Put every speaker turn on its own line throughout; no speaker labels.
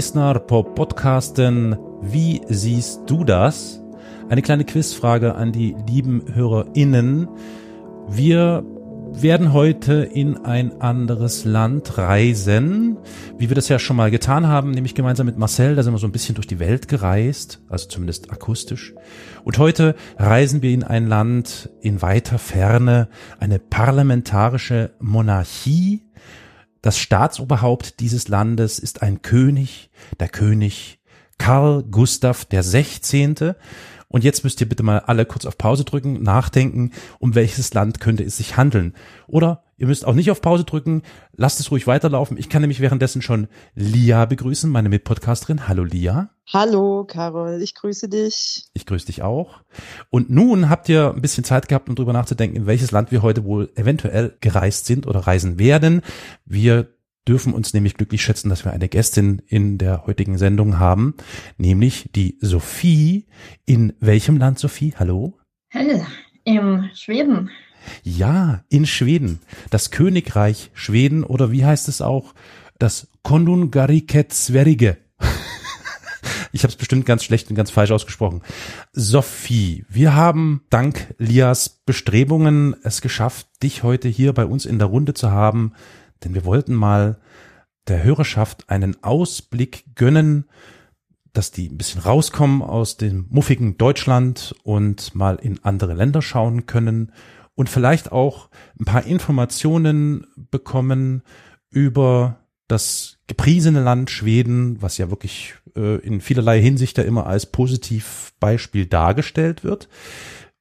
lyssnar på podcasten Wie siehst du das? Eine kleine Quizfrage an die lieben HörerInnen. Wir werden heute in ein anderes Land reisen, wie wir das ja schon mal getan haben, nämlich gemeinsam mit Marcel, da sind wir so ein bisschen durch die Welt gereist, also zumindest akustisch. Und heute reisen wir in ein Land in weiter Ferne, eine parlamentarische Monarchie. Das Staatsoberhaupt dieses Landes ist ein König, der König Karl Gustav der 16. Und jetzt müsst ihr bitte mal alle kurz auf Pause drücken, nachdenken, um welches Land könnte es sich handeln. Oder ihr müsst auch nicht auf Pause drücken, lasst es ruhig weiterlaufen. Ich kann nämlich währenddessen schon Lia begrüßen, meine Mitpodcasterin. Hallo Lia.
Hallo Carol, ich grüße dich.
Ich grüße dich auch. Und nun habt ihr ein bisschen Zeit gehabt, um drüber nachzudenken, in welches Land wir heute wohl eventuell gereist sind oder reisen werden. Wir dürfen uns nämlich glücklich schätzen, dass wir eine Gästin in der heutigen Sendung haben, nämlich die Sophie. In welchem Land, Sophie? Hallo?
Hallo, in Schweden.
Ja, in Schweden. Das Königreich Schweden oder wie heißt es auch? Das Konungariket Sverige. Ich habe es bestimmt ganz schlecht und ganz falsch ausgesprochen. Sophie, wir haben dank Lias Bestrebungen es geschafft, dich heute hier bei uns in der Runde zu haben denn wir wollten mal der Hörerschaft einen Ausblick gönnen, dass die ein bisschen rauskommen aus dem muffigen Deutschland und mal in andere Länder schauen können und vielleicht auch ein paar Informationen bekommen über das gepriesene Land Schweden, was ja wirklich äh, in vielerlei Hinsicht ja immer als Positivbeispiel dargestellt wird.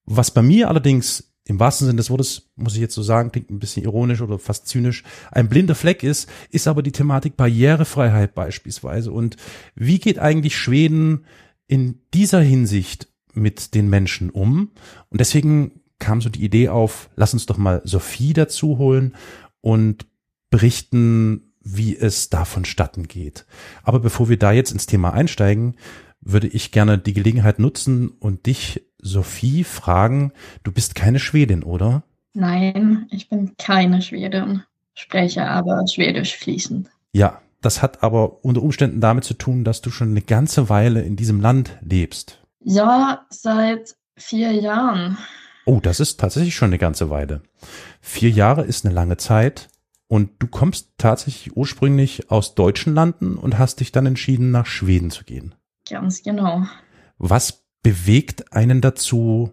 Was bei mir allerdings im wahrsten Sinne des Wortes, muss ich jetzt so sagen, klingt ein bisschen ironisch oder fast zynisch, ein blinder Fleck ist, ist aber die Thematik Barrierefreiheit beispielsweise. Und wie geht eigentlich Schweden in dieser Hinsicht mit den Menschen um? Und deswegen kam so die Idee auf, lass uns doch mal Sophie dazu holen und berichten, wie es da vonstatten geht. Aber bevor wir da jetzt ins Thema einsteigen, würde ich gerne die Gelegenheit nutzen und dich Sophie fragen, du bist keine Schwedin, oder?
Nein, ich bin keine Schwedin, spreche aber Schwedisch fließend.
Ja, das hat aber unter Umständen damit zu tun, dass du schon eine ganze Weile in diesem Land lebst.
Ja, seit vier Jahren.
Oh, das ist tatsächlich schon eine ganze Weile. Vier Jahre ist eine lange Zeit und du kommst tatsächlich ursprünglich aus deutschen Landen und hast dich dann entschieden, nach Schweden zu gehen.
Ganz genau.
Was bewegt einen dazu,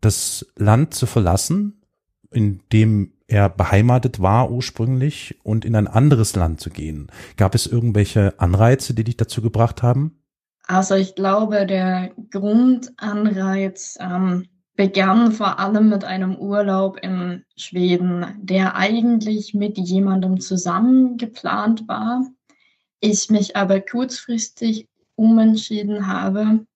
das Land zu verlassen, in dem er beheimatet war ursprünglich und in ein anderes Land zu gehen? Gab es irgendwelche Anreize, die dich dazu gebracht haben?
Also ich glaube, der Grundanreiz ähm, begann vor allem mit einem Urlaub in Schweden, der eigentlich mit jemandem zusammen geplant war. Ich mich aber kurzfristig umentschieden habe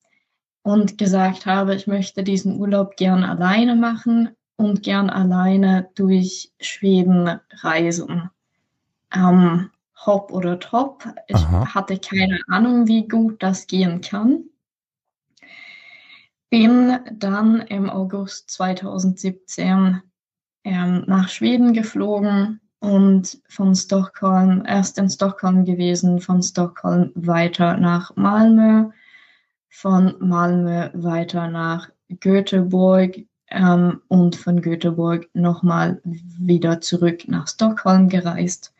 und gesagt habe, ich möchte diesen Urlaub gern alleine machen und gern alleine durch Schweden reisen. Ähm, hopp oder top. Ich Aha. hatte keine Ahnung, wie gut das gehen kann. Bin dann im August 2017 ähm, nach Schweden geflogen und von Stockholm, erst in Stockholm gewesen, von Stockholm weiter nach Malmö von Malmö weiter nach Göteborg ähm, und von Göteborg nochmal wieder zurück nach Stockholm gereist.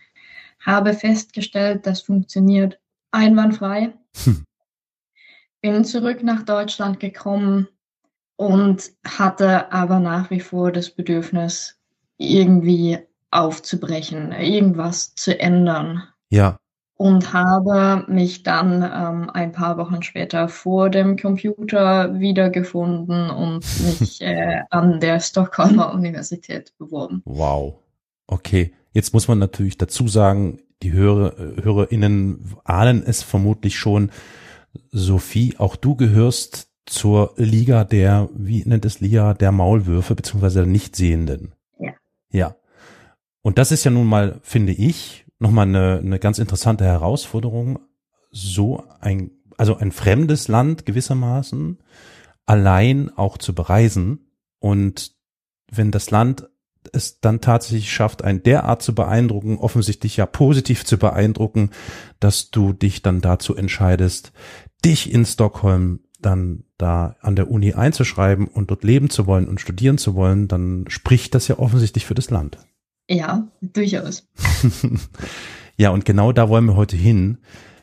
Habe festgestellt, das funktioniert einwandfrei. Hm. Bin zurück nach Deutschland gekommen und hatte aber nach wie vor das Bedürfnis, irgendwie aufzubrechen, irgendwas zu ändern.
Ja
und habe mich dann ähm, ein paar Wochen später vor dem Computer wiedergefunden und mich äh, an der Stockholmer Universität beworben.
Wow. Okay. Jetzt muss man natürlich dazu sagen, die Hörer, HörerInnen ahnen es vermutlich schon. Sophie, auch du gehörst zur Liga der, wie nennt es Liga, der Maulwürfe, beziehungsweise der Nichtsehenden.
Ja.
Ja. Und das ist ja nun mal, finde ich, nochmal eine, eine ganz interessante Herausforderung, so ein, also ein fremdes Land gewissermaßen allein auch zu bereisen. Und wenn das Land es dann tatsächlich schafft, ein derart zu beeindrucken, offensichtlich ja positiv zu beeindrucken, dass du dich dann dazu entscheidest, dich in Stockholm dann da an der Uni einzuschreiben und dort leben zu wollen und studieren zu wollen, dann spricht das ja offensichtlich für das Land.
Ja, durchaus.
ja, und genau da wollen wir heute hin,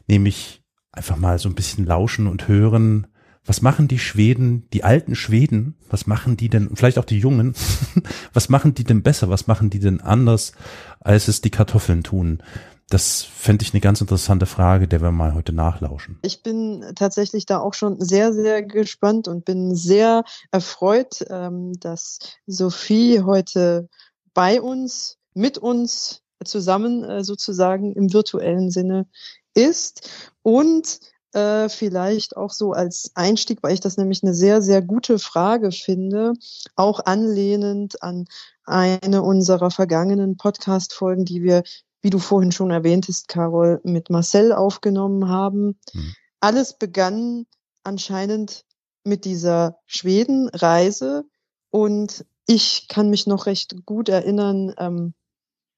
nämlich einfach mal so ein bisschen lauschen und hören, was machen die Schweden, die alten Schweden, was machen die denn, vielleicht auch die Jungen, was machen die denn besser, was machen die denn anders, als es die Kartoffeln tun? Das fände ich eine ganz interessante Frage, der wir mal heute nachlauschen.
Ich bin tatsächlich da auch schon sehr, sehr gespannt und bin sehr erfreut, ähm, dass Sophie heute bei uns, mit uns zusammen äh, sozusagen im virtuellen Sinne ist und äh, vielleicht auch so als Einstieg, weil ich das nämlich eine sehr, sehr gute Frage finde, auch anlehnend an eine unserer vergangenen Podcast-Folgen, die wir, wie du vorhin schon erwähntest, Carol, mit Marcel aufgenommen haben. Mhm. Alles begann anscheinend mit dieser Schweden-Reise und ich kann mich noch recht gut erinnern, ähm,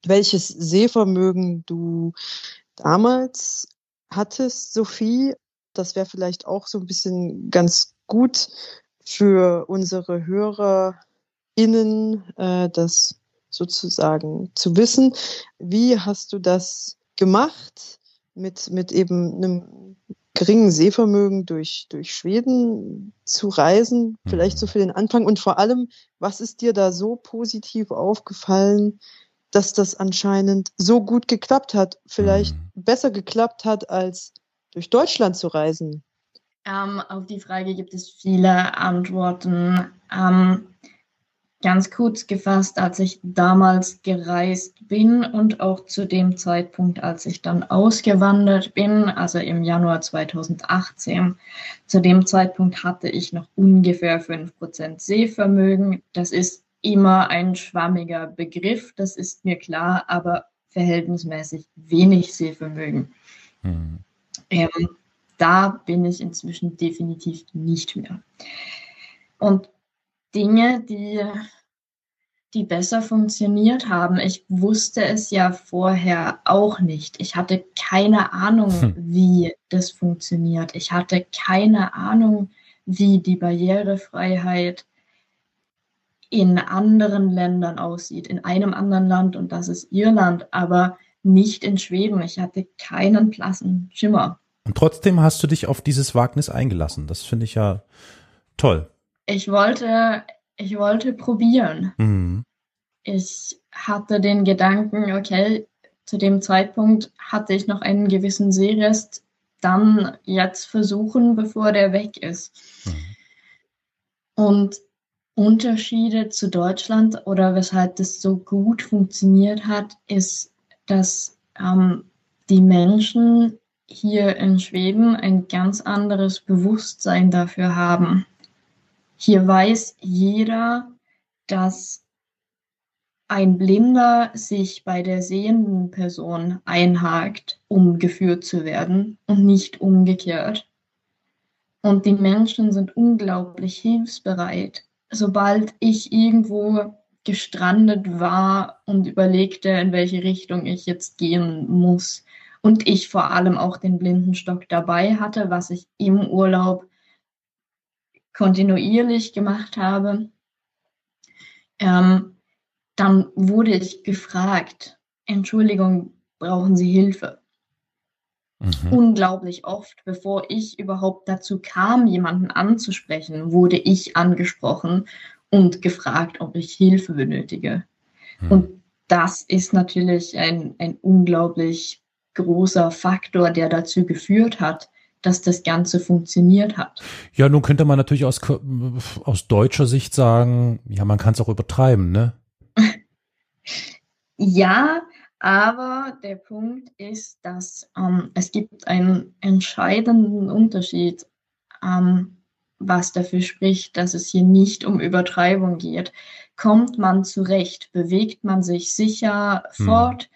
welches Sehvermögen du damals hattest, Sophie. Das wäre vielleicht auch so ein bisschen ganz gut für unsere HörerInnen, äh, das sozusagen zu wissen. Wie hast du das gemacht mit, mit eben einem geringen Sehvermögen durch, durch Schweden zu reisen? Vielleicht so mhm. für den Anfang. Und vor allem, was ist dir da so positiv aufgefallen, dass das anscheinend so gut geklappt hat, vielleicht mhm. besser geklappt hat, als durch Deutschland zu reisen?
Ähm, auf die Frage gibt es viele Antworten. Ähm, ganz kurz gefasst, als ich damals gereist bin und auch zu dem Zeitpunkt, als ich dann ausgewandert bin, also im Januar 2018, zu dem Zeitpunkt hatte ich noch ungefähr 5% Sehvermögen. Das ist immer ein schwammiger Begriff, das ist mir klar, aber verhältnismäßig wenig Sehvermögen. Mhm. Ähm, da bin ich inzwischen definitiv nicht mehr. Und Dinge, die, die besser funktioniert haben, ich wusste es ja vorher auch nicht. Ich hatte keine Ahnung, hm. wie das funktioniert. Ich hatte keine Ahnung, wie die Barrierefreiheit in anderen Ländern aussieht, in einem anderen Land und das ist Irland, aber nicht in Schweden. Ich hatte keinen blassen Schimmer.
Und trotzdem hast du dich auf dieses Wagnis eingelassen. Das finde ich ja toll.
Ich wollte, ich wollte probieren. Mhm. Ich hatte den Gedanken, okay, zu dem Zeitpunkt hatte ich noch einen gewissen Seerest, dann jetzt versuchen, bevor der weg ist. Mhm. Und Unterschiede zu Deutschland oder weshalb das so gut funktioniert hat, ist, dass ähm, die Menschen hier in Schweden ein ganz anderes Bewusstsein dafür haben. Hier weiß jeder, dass ein Blinder sich bei der sehenden Person einhakt, um geführt zu werden und nicht umgekehrt. Und die Menschen sind unglaublich hilfsbereit sobald ich irgendwo gestrandet war und überlegte, in welche Richtung ich jetzt gehen muss. Und ich vor allem auch den Blindenstock dabei hatte, was ich im Urlaub kontinuierlich gemacht habe. Ähm, dann wurde ich gefragt, Entschuldigung, brauchen Sie Hilfe? Mhm. Unglaublich oft, bevor ich überhaupt dazu kam, jemanden anzusprechen, wurde ich angesprochen und gefragt, ob ich Hilfe benötige. Mhm. Und das ist natürlich ein, ein unglaublich großer Faktor, der dazu geführt hat, dass das Ganze funktioniert hat.
Ja, nun könnte man natürlich aus, aus deutscher Sicht sagen, ja, man kann es auch übertreiben, ne?
ja, aber der Punkt ist, dass ähm, es gibt einen entscheidenden Unterschied, ähm, was dafür spricht, dass es hier nicht um Übertreibung geht. Kommt man zurecht, bewegt man sich sicher hm. fort,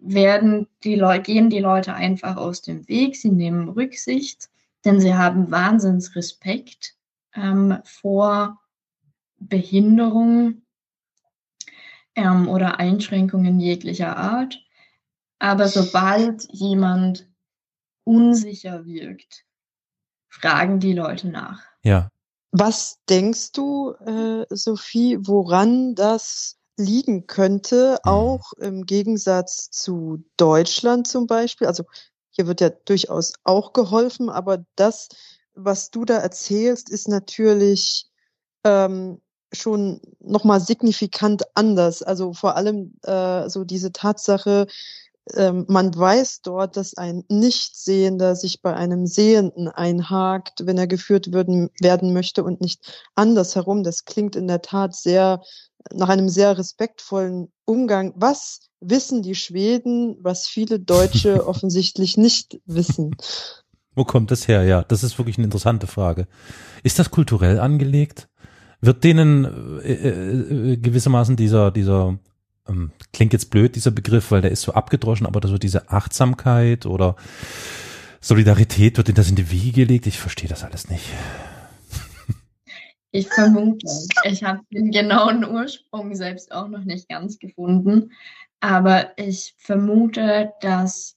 werden die Leute, gehen die Leute einfach aus dem Weg, sie nehmen Rücksicht, denn sie haben Wahnsinnsrespekt ähm, vor Behinderung ähm, oder Einschränkungen jeglicher Art. Aber sobald jemand unsicher wirkt, fragen die Leute nach.
Ja.
Was denkst du, äh, Sophie, woran das liegen könnte,
Mhm.
auch im Gegensatz zu Deutschland zum Beispiel? Also hier wird ja durchaus auch geholfen, aber das, was du da erzählst, ist natürlich ähm, schon nochmal signifikant anders. Also vor allem äh, so diese Tatsache, ähm, man weiß dort, dass ein Nichtsehender sich bei einem Sehenden einhakt, wenn er geführt würden, werden möchte und nicht andersherum. Das klingt in der Tat sehr nach einem sehr respektvollen Umgang. Was wissen die Schweden, was viele Deutsche offensichtlich nicht wissen?
Wo kommt das her? Ja, das ist wirklich eine interessante Frage. Ist das kulturell angelegt? Wird denen äh, äh, gewissermaßen dieser, dieser, ähm, klingt jetzt blöd, dieser Begriff, weil der ist so abgedroschen, aber so diese Achtsamkeit oder Solidarität, wird ihnen das in die Wiege gelegt? Ich verstehe das alles nicht.
Ich vermute, ich habe den genauen Ursprung selbst auch noch nicht ganz gefunden, aber ich vermute, dass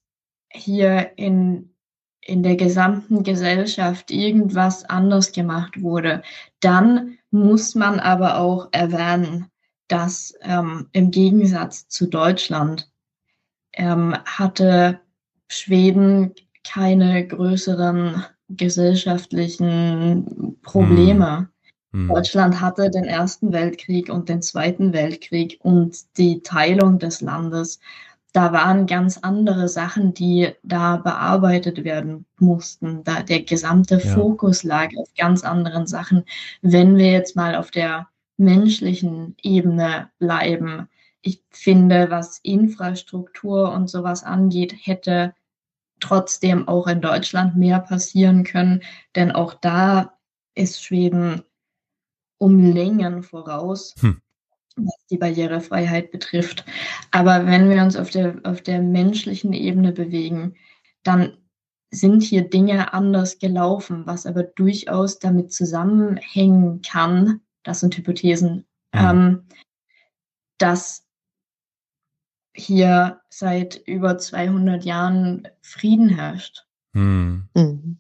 hier in, in der gesamten Gesellschaft irgendwas anders gemacht wurde. Dann muss man aber auch erwähnen, dass ähm, im Gegensatz zu Deutschland ähm, hatte Schweden keine größeren gesellschaftlichen Probleme.
Hm.
Deutschland hatte den Ersten Weltkrieg und den Zweiten Weltkrieg und die Teilung des Landes. Da waren ganz andere Sachen, die da bearbeitet werden mussten. Da der gesamte
Ja.
Fokus lag auf ganz anderen Sachen. Wenn wir jetzt mal auf der menschlichen Ebene bleiben, ich finde, was Infrastruktur und sowas angeht, hätte trotzdem auch in Deutschland mehr passieren können, denn auch da ist Schweden um Längen voraus,
Hm.
Was die Barrierefreiheit betrifft. Aber wenn wir uns auf der, auf der menschlichen Ebene bewegen, dann sind hier Dinge anders gelaufen, was aber durchaus damit zusammenhängen kann, das sind Hypothesen,
Mhm.
ähm, dass hier seit über 200 Jahren Frieden herrscht.
Hm.
Mhm.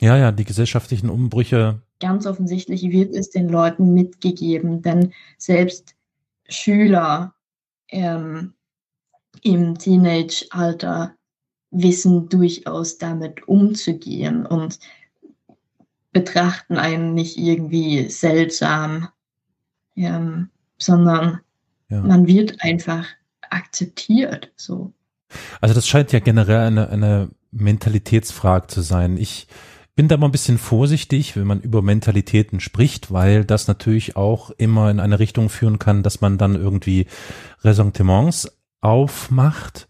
Ja, ja, die gesellschaftlichen Umbrüche.
Ganz offensichtlich wird es den Leuten mitgegeben, denn selbst Schüler ähm, im Teenage-Alter wissen durchaus damit umzugehen und betrachten einen nicht irgendwie seltsam, ähm, sondern
Ja.
man wird einfach akzeptiert. So.
Also das scheint ja generell eine, eine Mentalitätsfrage zu sein. Ich bin da mal ein bisschen vorsichtig, wenn man über Mentalitäten spricht, weil das natürlich auch immer in eine Richtung führen kann, dass man dann irgendwie Ressentiments aufmacht.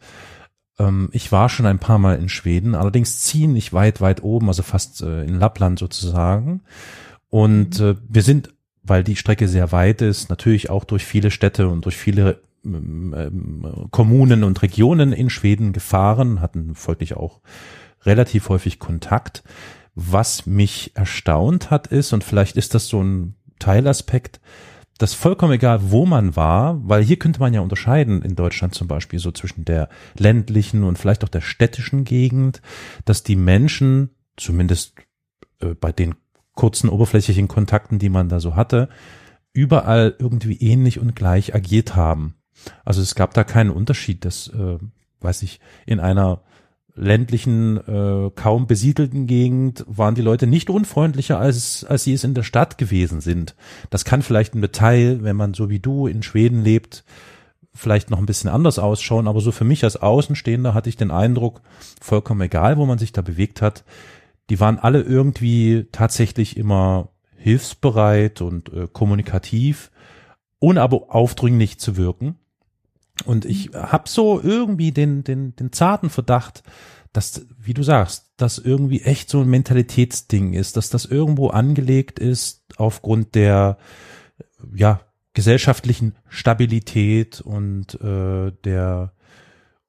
Ähm, ich war schon ein paar Mal in Schweden, allerdings ziemlich weit, weit oben, also fast äh, in Lappland sozusagen. Und äh, wir sind, weil die Strecke sehr weit ist, natürlich auch durch viele Städte und durch viele ähm, ähm, Kommunen und Regionen in Schweden gefahren, hatten folglich auch relativ häufig Kontakt. Was mich erstaunt hat ist, und vielleicht ist das so ein Teilaspekt, dass vollkommen egal, wo man war, weil hier könnte man ja unterscheiden in Deutschland zum Beispiel so zwischen der ländlichen und vielleicht auch der städtischen Gegend, dass die Menschen, zumindest äh, bei den kurzen oberflächlichen Kontakten, die man da so hatte, überall irgendwie ähnlich und gleich agiert haben. Also es gab da keinen Unterschied, dass, äh, weiß ich, in einer ländlichen, äh, kaum besiedelten Gegend waren die Leute nicht unfreundlicher, als, als sie es in der Stadt gewesen sind. Das kann vielleicht im Detail, wenn man so wie du in Schweden lebt, vielleicht noch ein bisschen anders ausschauen, aber so für mich als Außenstehender hatte ich den Eindruck, vollkommen egal, wo man sich da bewegt hat, die waren alle irgendwie tatsächlich immer hilfsbereit und äh, kommunikativ, ohne aber aufdringlich zu wirken. Und ich habe so irgendwie den, den, den zarten Verdacht, dass, wie du sagst, das irgendwie echt so ein Mentalitätsding ist, dass das irgendwo angelegt ist aufgrund der, ja, gesellschaftlichen Stabilität und äh, der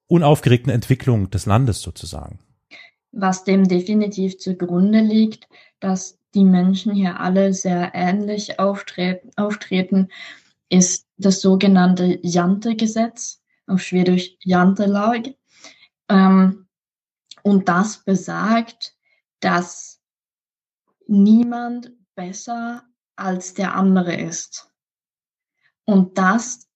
unaufgeregten Entwicklung des Landes sozusagen.
Was dem definitiv zugrunde liegt, dass die Menschen hier alle sehr ähnlich auftreten, auftreten ist das sogenannte Jante-Gesetz, auf Schwedisch Jantelag. Ähm, und das besagt, dass niemand besser als der andere ist. Und das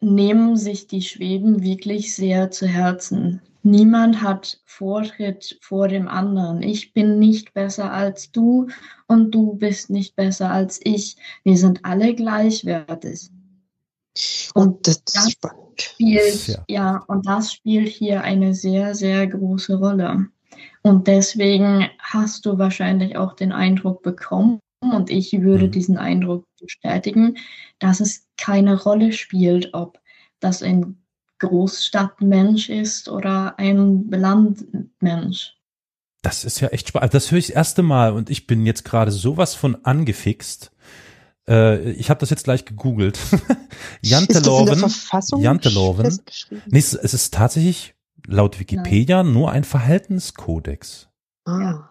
nehmen sich die Schweden wirklich sehr zu Herzen. Niemand hat Vortritt vor dem anderen. Ich bin nicht besser als du und du bist nicht besser als ich. Wir sind alle gleichwertig. Und das, das spielt, ja. ja, und das spielt hier eine sehr, sehr große Rolle. Und deswegen hast du wahrscheinlich auch den Eindruck bekommen, und ich würde mhm. diesen Eindruck bestätigen, dass es keine Rolle spielt, ob das ein Großstadtmensch ist oder ein Landmensch.
Das ist ja echt spannend. Das höre ich das erste Mal und ich bin jetzt gerade sowas von angefixt. Äh, ich habe das jetzt gleich gegoogelt. Janteloven. Janteloven. Nee, es, es ist tatsächlich laut Wikipedia Nein. nur ein Verhaltenskodex. Ah.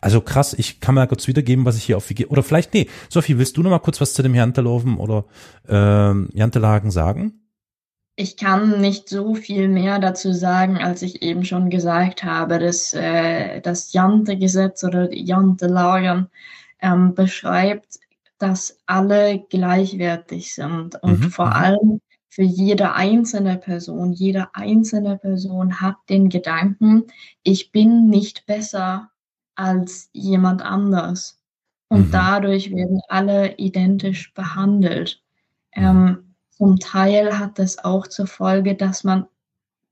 Also krass, ich kann mal kurz wiedergeben, was ich hier auf Wikipedia, oder vielleicht, nee, Sophie, willst du noch mal kurz was zu dem Janteloven oder ähm, Jantelagen sagen?
Ich kann nicht so viel mehr dazu sagen, als ich eben schon gesagt habe. Das, äh, das Jante-Gesetz oder Jante-Lagen ähm, beschreibt, dass alle gleichwertig sind und mhm. vor mhm. allem für jede einzelne Person. Jede einzelne Person hat den Gedanken, ich bin nicht besser als jemand anders. Und mhm. dadurch werden alle identisch behandelt. Ähm, zum Teil hat das auch zur Folge, dass man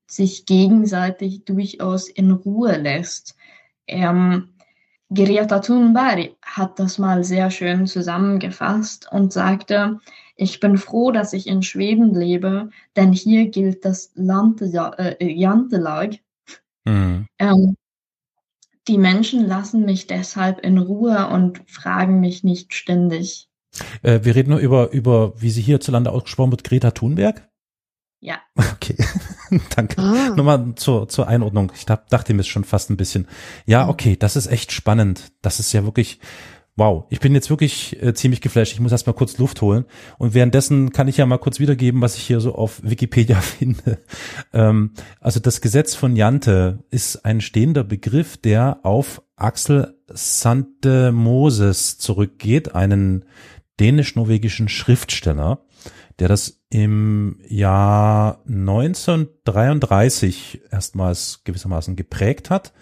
sich gegenseitig durchaus in Ruhe lässt. Ähm, Greta Thunberg hat das mal sehr schön zusammengefasst und sagte, ich bin froh, dass ich in Schweden lebe, denn hier gilt das äh, Jantelag. Mhm. Ähm, die Menschen lassen mich deshalb in Ruhe und fragen mich nicht ständig.
Äh, wir reden nur über, über, wie sie hierzulande ausgesprochen wird, Greta Thunberg?
Ja.
Okay, danke. Ah. Nochmal zur, zur Einordnung. Ich dachte mir schon fast ein bisschen. Ja, mhm. okay, das ist echt spannend. Das ist ja wirklich, wow. Ich bin jetzt wirklich äh, ziemlich geflasht. Ich muss erst mal kurz Luft holen. Und währenddessen kann ich ja mal kurz wiedergeben, was ich hier so auf Wikipedia finde. Ähm, also das Gesetz von Jante ist ein stehender Begriff, der auf Axel Sante Moses zurückgeht, einen dänisch-norwegischen Schriftsteller, der das im Jahr 1933 erstmals gewissermaßen geprägt hat.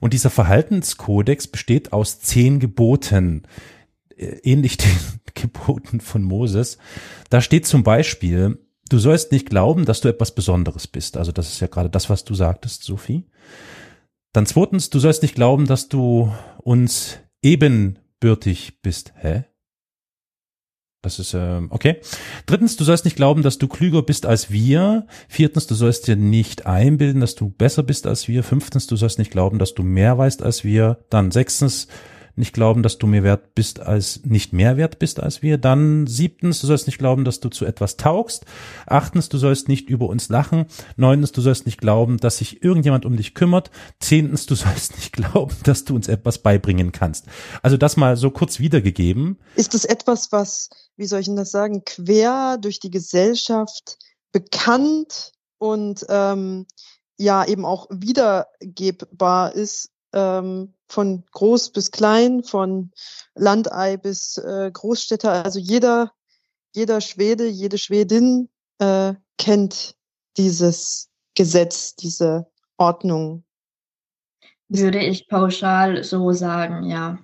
Und dieser Verhaltenskodex besteht aus zehn Geboten, äh, ähnlich den Geboten von Moses. Da steht zum Beispiel, du sollst nicht glauben, dass du etwas Besonderes bist. Also das ist ja gerade das, was du sagtest, Sophie. Dann zweitens, du sollst nicht glauben, dass du uns ebenbürtig bist. Hä? Das ist äh, okay. Drittens, du sollst nicht glauben, dass du klüger bist als wir. Viertens, du sollst dir nicht einbilden, dass du besser bist als wir. Fünftens, du sollst nicht glauben, dass du mehr weißt als wir. Dann sechstens, nicht glauben, dass du mehr wert bist als, nicht mehr wert bist als wir. Dann siebtens, du sollst nicht glauben, dass du zu etwas taugst. Achtens, du sollst nicht über uns lachen. Neuntens, du sollst nicht glauben, dass sich irgendjemand um dich kümmert. Zehntens, du sollst nicht glauben, dass du uns etwas beibringen kannst. Also das mal so kurz wiedergegeben.
Ist das etwas, was, wie soll ich denn das sagen, quer durch die Gesellschaft bekannt und ähm, ja eben auch wiedergebbar ist ähm, von groß bis klein, von Landei bis äh, Großstädter. Also jeder, jeder Schwede, jede Schwedin äh, kennt dieses Gesetz, diese Ordnung.
Würde ich pauschal so sagen, ja.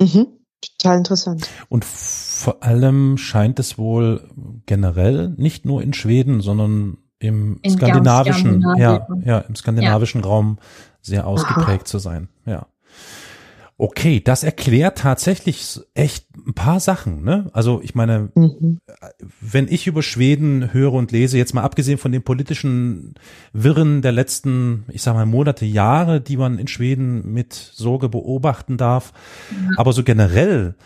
Mhm. Total interessant.
Und vor allem scheint es wohl generell nicht nur in Schweden, sondern im in skandinavischen, ja, ja, im skandinavischen ja. Raum sehr ausgeprägt Aha. zu sein. Ja. Okay, das erklärt tatsächlich echt ein paar Sachen. Ne? Also ich meine, mhm. wenn ich über Schweden höre und lese, jetzt mal abgesehen von den politischen Wirren der letzten, ich sag mal, Monate, Jahre, die man in Schweden mit Sorge beobachten darf, mhm. aber so generell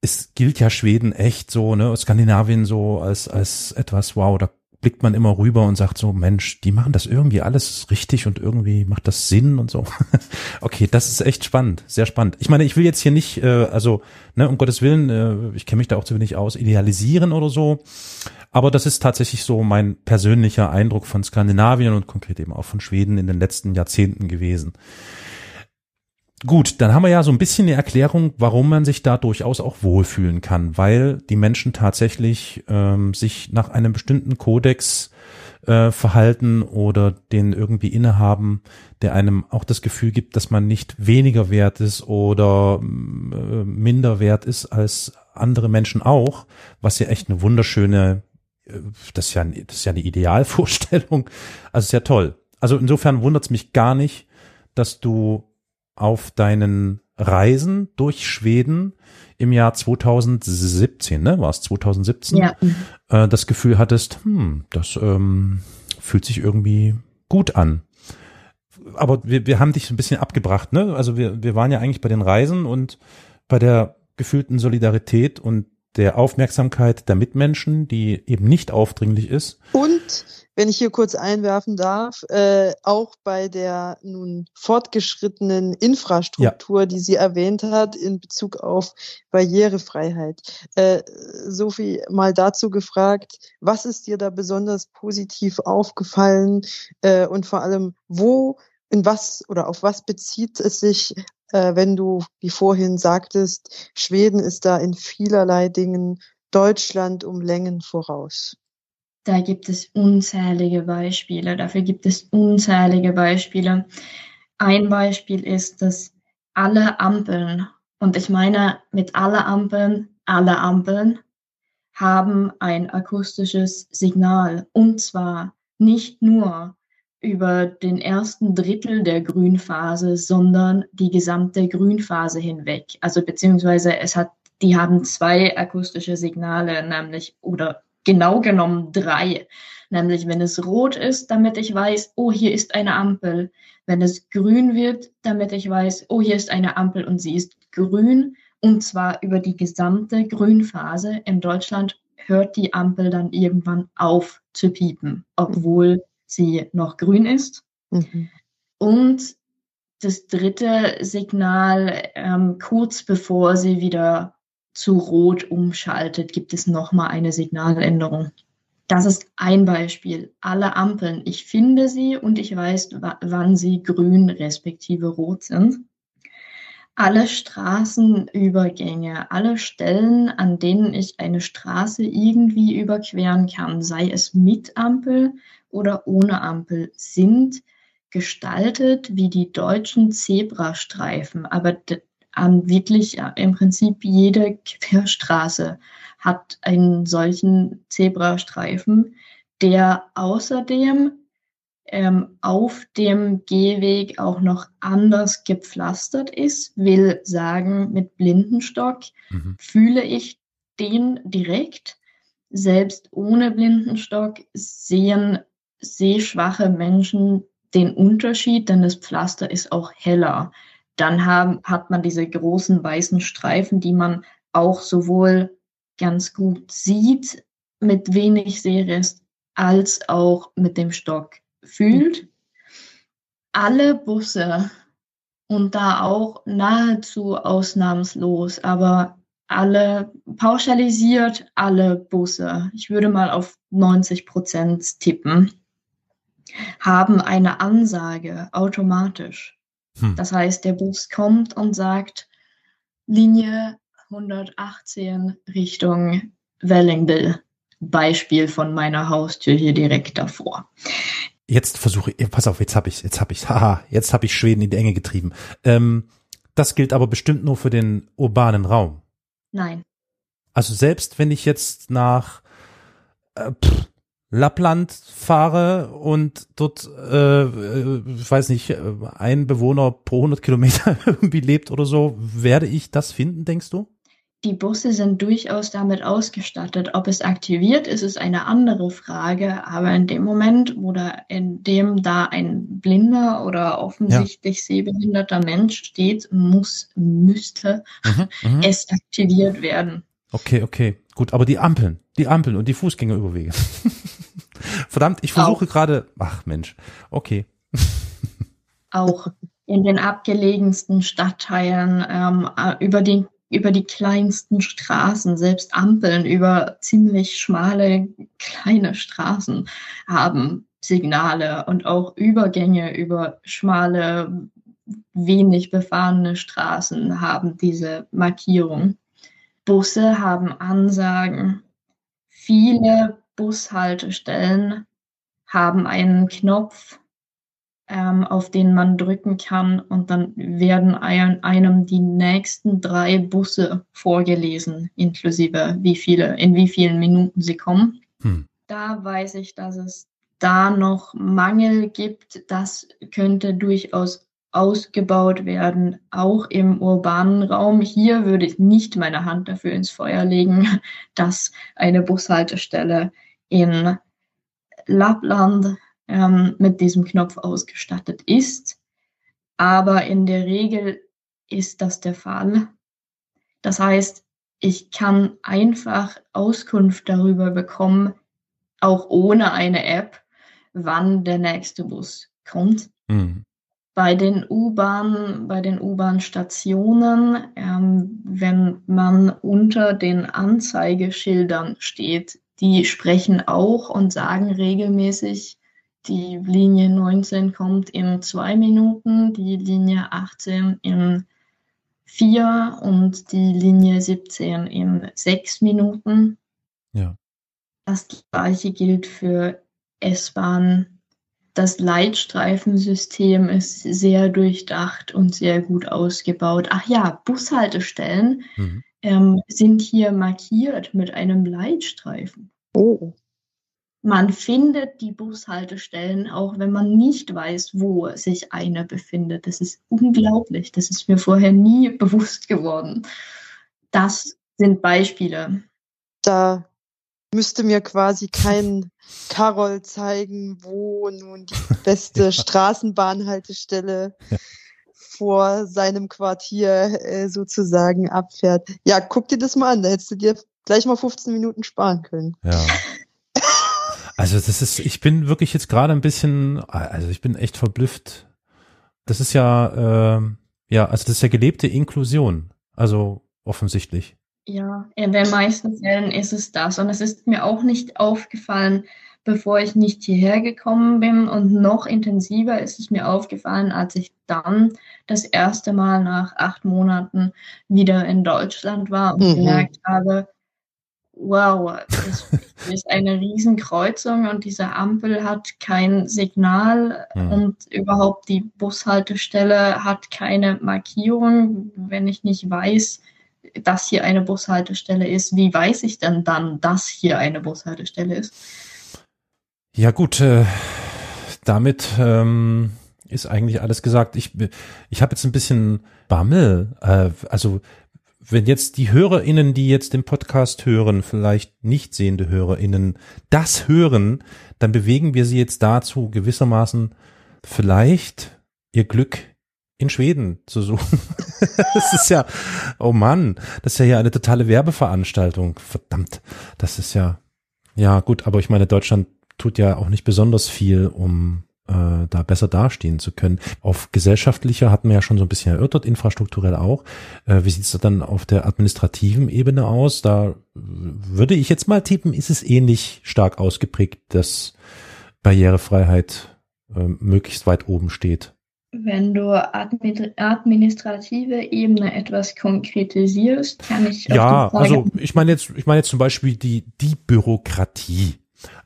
es gilt ja Schweden echt so, ne, Skandinavien so als als etwas, wow, da blickt man immer rüber und sagt so, Mensch, die machen das irgendwie alles richtig und irgendwie macht das Sinn und so. okay, das ist echt spannend, sehr spannend. Ich meine, ich will jetzt hier nicht, äh, also, ne, um Gottes Willen, äh, ich kenne mich da auch zu wenig aus, idealisieren oder so. Aber das ist tatsächlich so mein persönlicher Eindruck von Skandinavien und konkret eben auch von Schweden in den letzten Jahrzehnten gewesen. Gut, dann haben wir ja so ein bisschen eine Erklärung, warum man sich da durchaus auch wohlfühlen kann, weil die Menschen tatsächlich ähm, sich nach einem bestimmten Kodex äh, verhalten oder den irgendwie innehaben, der einem auch das Gefühl gibt, dass man nicht weniger wert ist oder äh, minder wert ist als andere Menschen auch, was ja echt eine wunderschöne, äh, das ist ja, das ist ja eine Idealvorstellung, also sehr toll. Also insofern wundert es mich gar nicht, dass du auf deinen Reisen durch Schweden im Jahr 2017, ne, war es 2017, ja. äh, das Gefühl hattest, hm, das ähm, fühlt sich irgendwie gut an. Aber wir, wir haben dich ein bisschen abgebracht, ne? Also wir, wir waren ja eigentlich bei den Reisen und bei der gefühlten Solidarität und der Aufmerksamkeit der Mitmenschen, die eben nicht aufdringlich ist.
Und wenn ich hier kurz einwerfen darf, äh, auch bei der nun fortgeschrittenen Infrastruktur, ja. die sie erwähnt hat in Bezug auf Barrierefreiheit. Äh, Sophie, mal dazu gefragt, was ist dir da besonders positiv aufgefallen äh, und vor allem, wo, in was oder auf was bezieht es sich, äh, wenn du, wie vorhin sagtest, Schweden ist da in vielerlei Dingen Deutschland um Längen voraus?
Da gibt es unzählige Beispiele. Dafür gibt es unzählige Beispiele. Ein Beispiel ist, dass alle Ampeln, und ich meine mit alle Ampeln, alle Ampeln, haben ein akustisches Signal. Und zwar nicht nur über den ersten Drittel der Grünphase, sondern die gesamte Grünphase hinweg. Also beziehungsweise es hat, die haben zwei akustische Signale, nämlich oder genau genommen drei. Nämlich, wenn es rot ist, damit ich weiß, oh, hier ist eine Ampel. Wenn es grün wird, damit ich weiß, oh, hier ist eine Ampel und sie ist grün. Und zwar über die gesamte Grünphase. In Deutschland hört die Ampel dann irgendwann auf zu piepen, obwohl sie noch grün ist. Mhm. Und das dritte Signal, ähm, kurz bevor sie wieder zu Rot umschaltet, gibt es nochmal eine Signaländerung. Das ist ein Beispiel. Alle Ampeln, ich finde sie und ich weiß, wann sie grün respektive rot sind. Alle Straßenübergänge, alle Stellen, an denen ich eine Straße irgendwie überqueren kann, sei es mit Ampel oder ohne Ampel, sind gestaltet wie die deutschen Zebrastreifen. Aber an wirklich ja, im Prinzip jede Querstraße hat einen solchen Zebrastreifen, der außerdem ähm, auf dem Gehweg auch noch anders gepflastert ist, will sagen, mit Blindenstock mhm. fühle ich den direkt. Selbst ohne Blindenstock sehen sehschwache Menschen den Unterschied, denn das Pflaster ist auch heller. Dann haben, hat man diese großen weißen Streifen, die man auch sowohl ganz gut sieht mit wenig Sehrest als auch mit dem Stock fühlt. Alle Busse und da auch nahezu ausnahmslos, aber alle pauschalisiert alle Busse, ich würde mal auf 90 Prozent tippen, haben eine Ansage automatisch. Hm. Das heißt, der Bus kommt und sagt, Linie 118 Richtung Wellington. Beispiel von meiner Haustür hier direkt davor.
Jetzt versuche ich, pass auf, jetzt habe ich, jetzt habe ich, haha, jetzt habe ich Schweden in die Enge getrieben. Ähm, das gilt aber bestimmt nur für den urbanen Raum.
Nein.
Also selbst wenn ich jetzt nach, äh, pff, Lappland fahre und dort, äh, ich weiß nicht, ein Bewohner pro 100 Kilometer irgendwie lebt oder so, werde ich das finden, denkst du?
Die Busse sind durchaus damit ausgestattet. Ob es aktiviert ist, ist eine andere Frage. Aber in dem Moment, wo da in dem da ein blinder oder offensichtlich ja. sehbehinderter Mensch steht, muss, müsste mhm, mhm. es aktiviert werden.
Okay, okay. Gut, aber die Ampeln, die Ampeln und die Fußgängerüberwege. Verdammt, ich versuche gerade. Ach Mensch, okay.
Auch in den abgelegensten Stadtteilen ähm, äh, über die über die kleinsten Straßen, selbst Ampeln über ziemlich schmale kleine Straßen haben Signale und auch Übergänge über schmale, wenig befahrene Straßen haben diese Markierung. Busse haben Ansagen. Viele Bushaltestellen haben einen Knopf, ähm, auf den man drücken kann und dann werden einem die nächsten drei Busse vorgelesen, inklusive wie viele, in wie vielen Minuten sie kommen. Hm. Da weiß ich, dass es da noch Mangel gibt. Das könnte durchaus ausgebaut werden, auch im urbanen Raum. Hier würde ich nicht meine Hand dafür ins Feuer legen, dass eine Bushaltestelle in Lappland ähm, mit diesem Knopf ausgestattet ist. Aber in der Regel ist das der Fall. Das heißt, ich kann einfach Auskunft darüber bekommen, auch ohne eine App, wann der nächste Bus kommt. Mhm. Bei den U-Bahn, bei den U-Bahn-Stationen, ähm, wenn man unter den Anzeigeschildern steht, die sprechen auch und sagen regelmäßig, die Linie 19 kommt in zwei Minuten, die Linie 18 in vier und die Linie 17 in sechs Minuten.
Ja.
Das gleiche gilt für S-Bahn. Das Leitstreifensystem ist sehr durchdacht und sehr gut ausgebaut. Ach ja, Bushaltestellen mhm. ähm, sind hier markiert mit einem Leitstreifen.
Oh
man findet die Bushaltestellen, auch wenn man nicht weiß, wo sich eine befindet. Das ist unglaublich. Das ist mir vorher nie bewusst geworden. Das sind Beispiele.
Da müsste mir quasi kein Karol zeigen, wo nun die beste Straßenbahnhaltestelle vor seinem Quartier äh, sozusagen abfährt. Ja, guck dir das mal an, da hättest du dir gleich mal 15 Minuten sparen können.
Ja. Also das ist, ich bin wirklich jetzt gerade ein bisschen, also ich bin echt verblüfft. Das ist ja, äh, ja, also das ist ja gelebte Inklusion. Also offensichtlich.
Ja, in den meisten Fällen ist es das. Und es ist mir auch nicht aufgefallen, bevor ich nicht hierher gekommen bin. Und noch intensiver ist es mir aufgefallen, als ich dann das erste Mal nach acht Monaten wieder in Deutschland war und mhm. gemerkt habe, wow, das ist eine Riesenkreuzung und diese Ampel hat kein Signal mhm. und überhaupt die Bushaltestelle hat keine Markierung. Wenn ich nicht weiß, dass hier eine Bushaltestelle ist, wie weiß ich denn dann, dass hier eine Bushaltestelle ist?
Ja gut, äh, damit ähm, ist eigentlich alles gesagt. Ich, ich habe jetzt ein bisschen Bammel. Äh, also wenn jetzt die HörerInnen, die jetzt den Podcast hören, vielleicht nicht sehende HörerInnen, das hören, dann bewegen wir sie jetzt dazu, gewissermaßen vielleicht ihr Glück in Schweden zu suchen. das ist ja, oh Mann, das ist ja hier eine totale Werbeveranstaltung. Verdammt, das ist ja, ja gut, aber ich meine, Deutschland tut ja auch nicht besonders viel, um äh, da besser dastehen zu können. Auf gesellschaftlicher hatten wir ja schon so ein bisschen erörtert, infrastrukturell auch. Äh, wie sieht es dann auf der administrativen Ebene aus? Da würde ich jetzt mal tippen, ist es ähnlich stark ausgeprägt, dass Barrierefreiheit äh, möglichst weit oben steht.
Wenn du administrative Ebene etwas konkretisierst, kann ich.
Ja, also ich meine jetzt, ich meine jetzt zum Beispiel die die Bürokratie.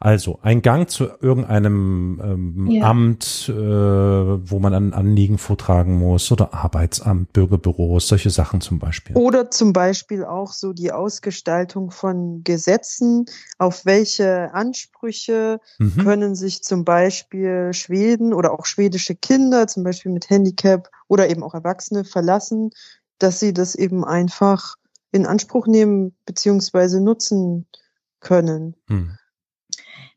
Also ein Gang zu irgendeinem ähm, ja. Amt, äh, wo man ein Anliegen vortragen muss oder Arbeitsamt, Bürgerbüros, solche Sachen zum Beispiel.
Oder zum Beispiel auch so die Ausgestaltung von Gesetzen, auf welche Ansprüche mhm. können sich zum Beispiel Schweden oder auch schwedische Kinder, zum Beispiel mit Handicap oder eben auch Erwachsene verlassen, dass sie das eben einfach in Anspruch nehmen beziehungsweise nutzen können. Mhm.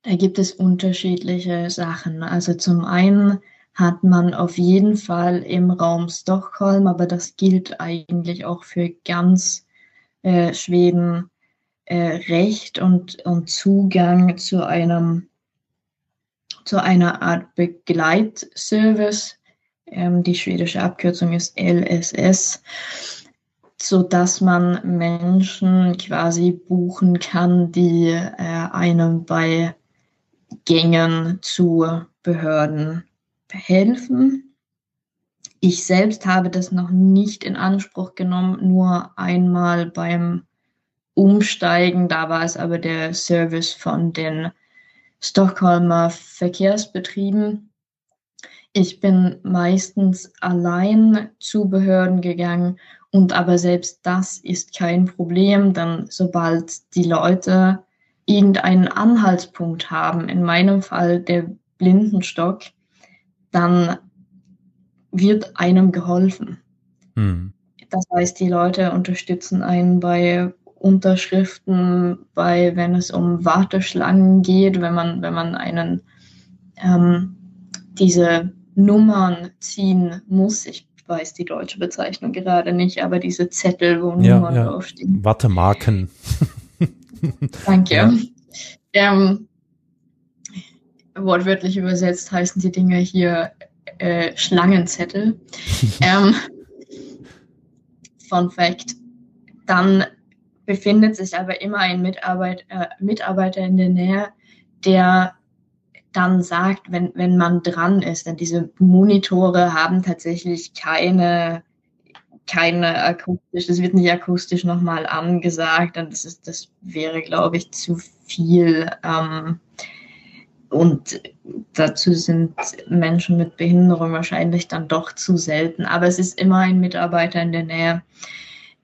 Da gibt es unterschiedliche Sachen. Also zum einen hat man auf jeden Fall im Raum Stockholm, aber das gilt eigentlich auch für ganz äh, Schweden, äh, Recht und, und Zugang zu einem zu einer Art Begleitservice. Ähm, die schwedische Abkürzung ist LSS, so dass man Menschen quasi buchen kann, die äh, einem bei Gängen zu Behörden helfen. Ich selbst habe das noch nicht in Anspruch genommen, nur einmal beim Umsteigen. Da war es aber der Service von den Stockholmer Verkehrsbetrieben. Ich bin meistens allein zu Behörden gegangen und aber selbst das ist kein Problem, denn sobald die Leute irgendeinen Anhaltspunkt haben, in meinem Fall der Blindenstock, dann wird einem geholfen. Hm. Das heißt, die Leute unterstützen einen bei Unterschriften, bei wenn es um Warteschlangen geht, wenn man, wenn man einen ähm, diese Nummern ziehen muss. Ich weiß die deutsche Bezeichnung gerade nicht, aber diese Zettel, wo ja, Nummern
ja. draufstehen. Wartemarken.
Danke. Ja. Ähm, wortwörtlich übersetzt heißen die Dinge hier äh, Schlangenzettel. ähm, Fun Fact. Dann befindet sich aber immer ein Mitarbeit, äh, Mitarbeiter in der Nähe, der dann sagt, wenn, wenn man dran ist, denn diese Monitore haben tatsächlich keine, keine akustisch, das wird nicht akustisch nochmal angesagt und das ist, das wäre, glaube ich, zu viel. Ähm, und dazu sind Menschen mit Behinderung wahrscheinlich dann doch zu selten. Aber es ist immer ein Mitarbeiter in der Nähe,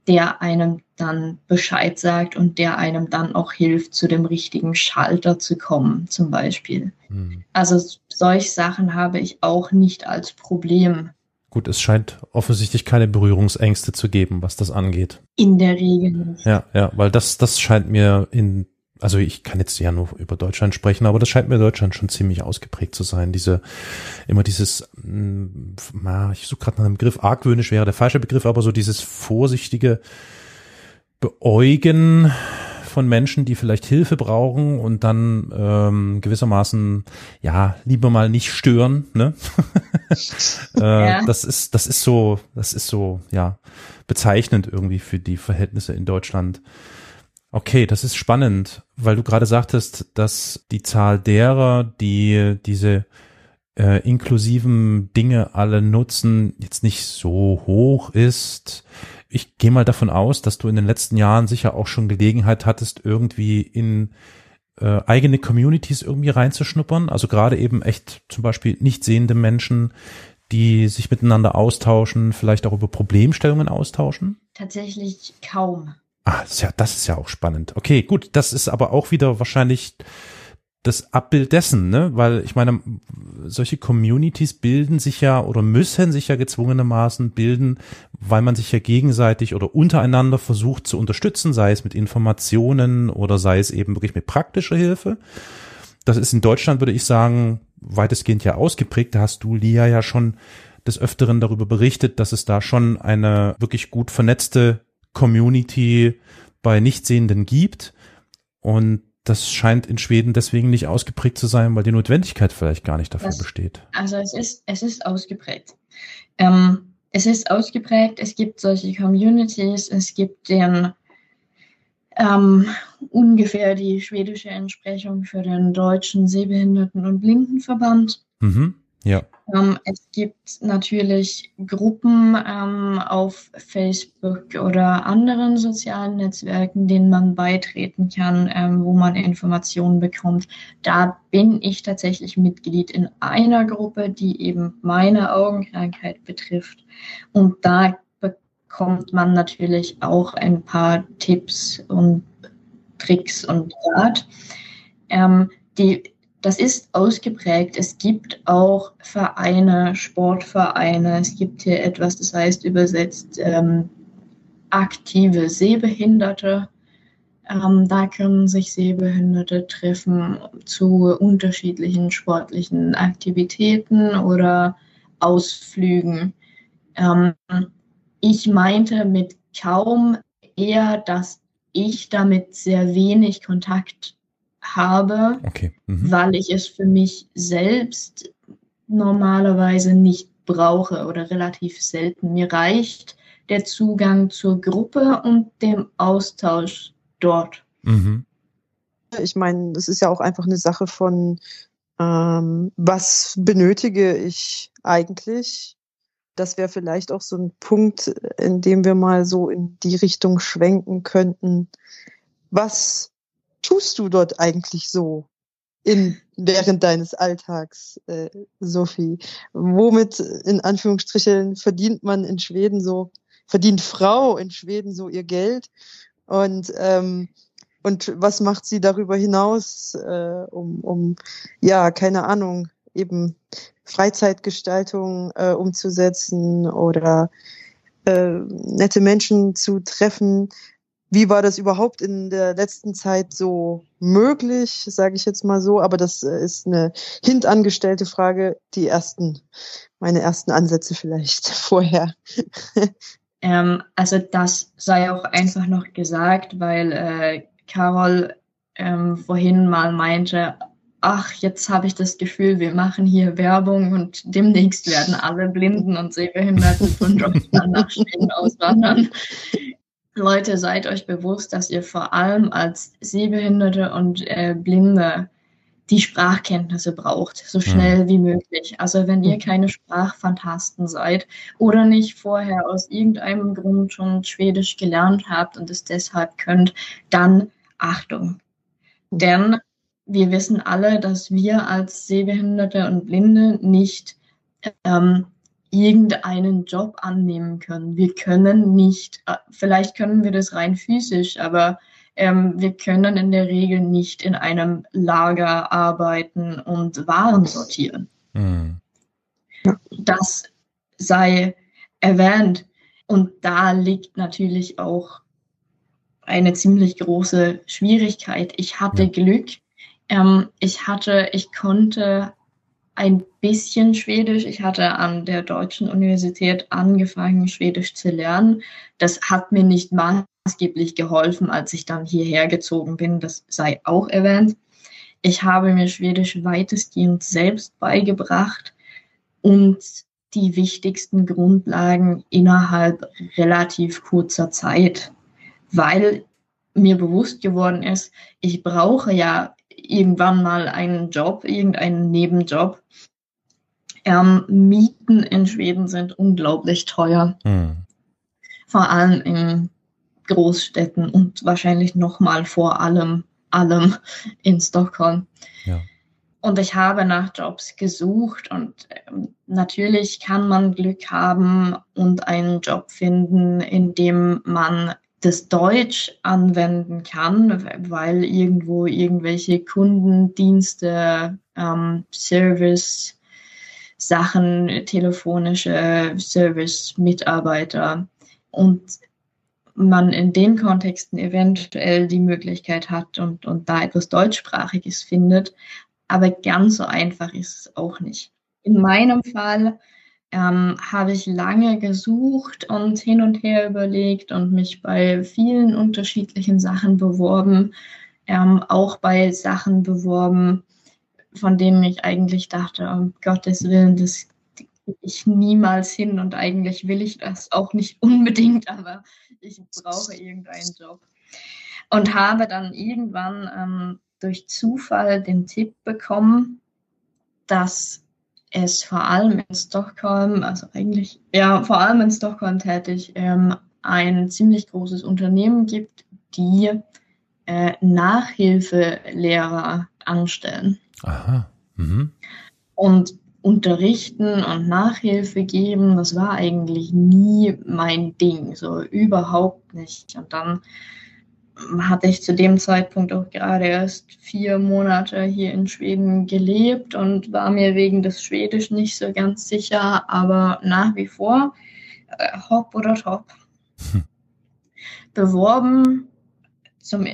der einem dann Bescheid sagt und der einem dann auch hilft, zu dem richtigen Schalter zu kommen, zum Beispiel. Hm. Also solche Sachen habe ich auch nicht als Problem.
Gut, es scheint offensichtlich keine Berührungsängste zu geben, was das angeht.
In der Regel nicht.
Ja, ja, weil das, das scheint mir in also ich kann jetzt ja nur über Deutschland sprechen, aber das scheint mir Deutschland schon ziemlich ausgeprägt zu sein. Diese, immer dieses, na, ich suche gerade nach einem Begriff, argwöhnisch wäre der falsche Begriff, aber so dieses vorsichtige Beäugen von Menschen, die vielleicht Hilfe brauchen und dann ähm, gewissermaßen ja lieber mal nicht stören. Ne? äh, ja. Das ist das ist so das ist so ja bezeichnend irgendwie für die Verhältnisse in Deutschland. Okay, das ist spannend, weil du gerade sagtest, dass die Zahl derer, die diese äh, inklusiven Dinge alle nutzen, jetzt nicht so hoch ist. Ich gehe mal davon aus, dass du in den letzten Jahren sicher auch schon Gelegenheit hattest, irgendwie in äh, eigene Communities irgendwie reinzuschnuppern. Also gerade eben echt zum Beispiel nicht sehende Menschen, die sich miteinander austauschen, vielleicht auch über Problemstellungen austauschen?
Tatsächlich kaum.
Ah, das ist ja, das ist ja auch spannend. Okay, gut, das ist aber auch wieder wahrscheinlich das Abbild dessen, ne? Weil ich meine, solche Communities bilden sich ja oder müssen sich ja gezwungenermaßen bilden, weil man sich ja gegenseitig oder untereinander versucht zu unterstützen, sei es mit Informationen oder sei es eben wirklich mit praktischer Hilfe. Das ist in Deutschland, würde ich sagen, weitestgehend ja ausgeprägt. Da hast du, Lia, ja schon des Öfteren darüber berichtet, dass es da schon eine wirklich gut vernetzte Community bei Nichtsehenden gibt. Und das scheint in Schweden deswegen nicht ausgeprägt zu sein, weil die Notwendigkeit vielleicht gar nicht dafür das, besteht.
Also es ist, es ist ausgeprägt. Ähm, es ist ausgeprägt, es gibt solche Communities, es gibt den ähm, ungefähr die schwedische Entsprechung für den deutschen Sehbehinderten- und Blindenverband.
Mhm. Ja.
Ähm, es gibt natürlich Gruppen ähm, auf Facebook oder anderen sozialen Netzwerken, denen man beitreten kann, ähm, wo man Informationen bekommt. Da bin ich tatsächlich Mitglied in einer Gruppe, die eben meine Augenkrankheit betrifft. Und da bekommt man natürlich auch ein paar Tipps und Tricks und Rat. Ähm, die das ist ausgeprägt. Es gibt auch Vereine, Sportvereine. Es gibt hier etwas, das heißt übersetzt ähm, aktive Sehbehinderte. Ähm, da können sich Sehbehinderte treffen zu unterschiedlichen sportlichen Aktivitäten oder Ausflügen. Ähm, ich meinte mit kaum eher, dass ich damit sehr wenig Kontakt habe,
okay. mhm.
weil ich es für mich selbst normalerweise nicht brauche oder relativ selten. Mir reicht der Zugang zur Gruppe und dem Austausch dort.
Mhm.
Ich meine, das ist ja auch einfach eine Sache von, ähm, was benötige ich eigentlich? Das wäre vielleicht auch so ein Punkt, in dem wir mal so in die Richtung schwenken könnten. Was tust du dort eigentlich so in, während deines Alltags, äh, Sophie? Womit in Anführungsstrichen verdient man in Schweden so, verdient Frau in Schweden so ihr Geld? Und ähm, und was macht sie darüber hinaus, äh, um, um, ja, keine Ahnung, eben Freizeitgestaltung äh, umzusetzen oder äh, nette Menschen zu treffen? Wie war das überhaupt in der letzten Zeit so möglich, sage ich jetzt mal so? Aber das äh, ist eine hintangestellte Frage. Die ersten, meine ersten Ansätze vielleicht vorher.
ähm, also das sei auch einfach noch gesagt, weil äh, Carol ähm, vorhin mal meinte, ach, jetzt habe ich das Gefühl, wir machen hier Werbung und demnächst werden alle Blinden und Sehbehinderten von Deutschland nach Schweden auswandern. Leute, seid euch bewusst, dass ihr vor allem als Sehbehinderte und äh, Blinde die Sprachkenntnisse braucht, so schnell mhm. wie möglich. Also wenn ihr keine Sprachfantasten seid oder nicht vorher aus irgendeinem Grund schon Schwedisch gelernt habt und es deshalb könnt, dann Achtung. Denn wir wissen alle, dass wir als Sehbehinderte und Blinde nicht ähm, irgendeinen Job annehmen können. Wir können nicht, äh, vielleicht können wir das rein physisch, aber ähm, wir können in der Regel nicht in einem Lager arbeiten und Waren sortieren. Mhm. Das sei erwähnt. Und da liegt natürlich auch eine ziemlich große Schwierigkeit. Ich hatte ja. Glück. Ähm, ich hatte, ich konnte ein bisschen Schwedisch. Ich hatte an der Deutschen Universität angefangen, Schwedisch zu lernen. Das hat mir nicht maßgeblich geholfen, als ich dann hierher gezogen bin. Das sei auch erwähnt. Ich habe mir Schwedisch weitestgehend selbst beigebracht und die wichtigsten Grundlagen innerhalb relativ kurzer Zeit weil mir bewusst geworden ist, ich brauche ja irgendwann mal einen Job, irgendeinen Nebenjob. Ähm, Mieten in Schweden sind unglaublich teuer. Hm. Vor allem in Großstädten und wahrscheinlich nochmal vor allem, allem in Stockholm. Ja. Und ich habe nach Jobs gesucht und ähm, natürlich kann man Glück haben und einen Job finden, in dem man das Deutsch anwenden kann, weil irgendwo irgendwelche Kundendienste, ähm, Service, Sachen, telefonische Service-Mitarbeiter und man in den Kontexten eventuell die Möglichkeit hat und, und da etwas Deutschsprachiges findet. Aber ganz so einfach ist es auch nicht. In meinem Fall ähm, habe ich lange gesucht und hin und her überlegt und mich bei vielen unterschiedlichen Sachen beworben, ähm, auch bei Sachen beworben, von denen ich eigentlich dachte, um Gottes Willen, das ich niemals hin und eigentlich will ich das auch nicht unbedingt, aber ich brauche irgendeinen Job. Und habe dann irgendwann ähm, durch Zufall den Tipp bekommen, dass es vor allem in Stockholm, also eigentlich, ja, vor allem in Stockholm tätig, ähm, ein ziemlich großes Unternehmen gibt, die äh, Nachhilfelehrer anstellen.
Aha. Mhm.
Und unterrichten und Nachhilfe geben, das war eigentlich nie mein Ding, so überhaupt nicht. Und dann hatte ich zu dem Zeitpunkt auch gerade erst vier Monate hier in Schweden gelebt und war mir wegen des Schwedisch nicht so ganz sicher, aber nach wie vor äh, hopp oder top. Hm. Beworben, zum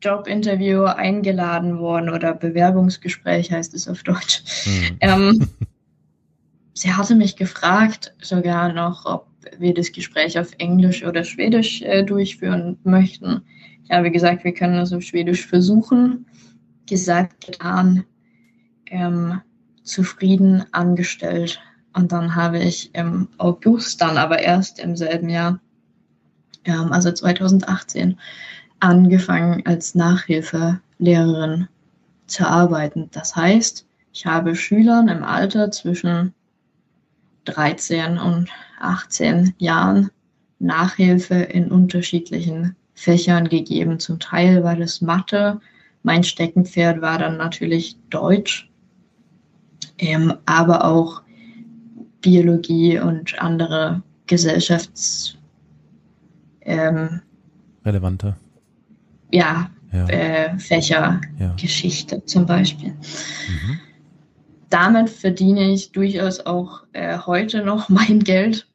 Jobinterview eingeladen worden oder Bewerbungsgespräch heißt es auf Deutsch. Hm. Ähm, sie hatte mich gefragt sogar noch, ob wir das Gespräch auf Englisch oder Schwedisch äh, durchführen möchten. Ich habe gesagt, wir können das auf Schwedisch versuchen. gesagt, getan, ähm, zufrieden angestellt. Und dann habe ich im August, dann aber erst im selben Jahr, ähm, also 2018, angefangen als Nachhilfelehrerin zu arbeiten. Das heißt, ich habe Schülern im Alter zwischen 13 und 18 Jahren Nachhilfe in unterschiedlichen Fächern gegeben. Zum Teil war das Mathe, mein Steckenpferd war dann natürlich Deutsch, ähm, aber auch Biologie und andere Gesellschafts ähm,
relevante
ja, ja. Äh, Fächer, ja. Geschichte zum Beispiel. Mhm. Damit verdiene ich durchaus auch äh, heute noch mein Geld.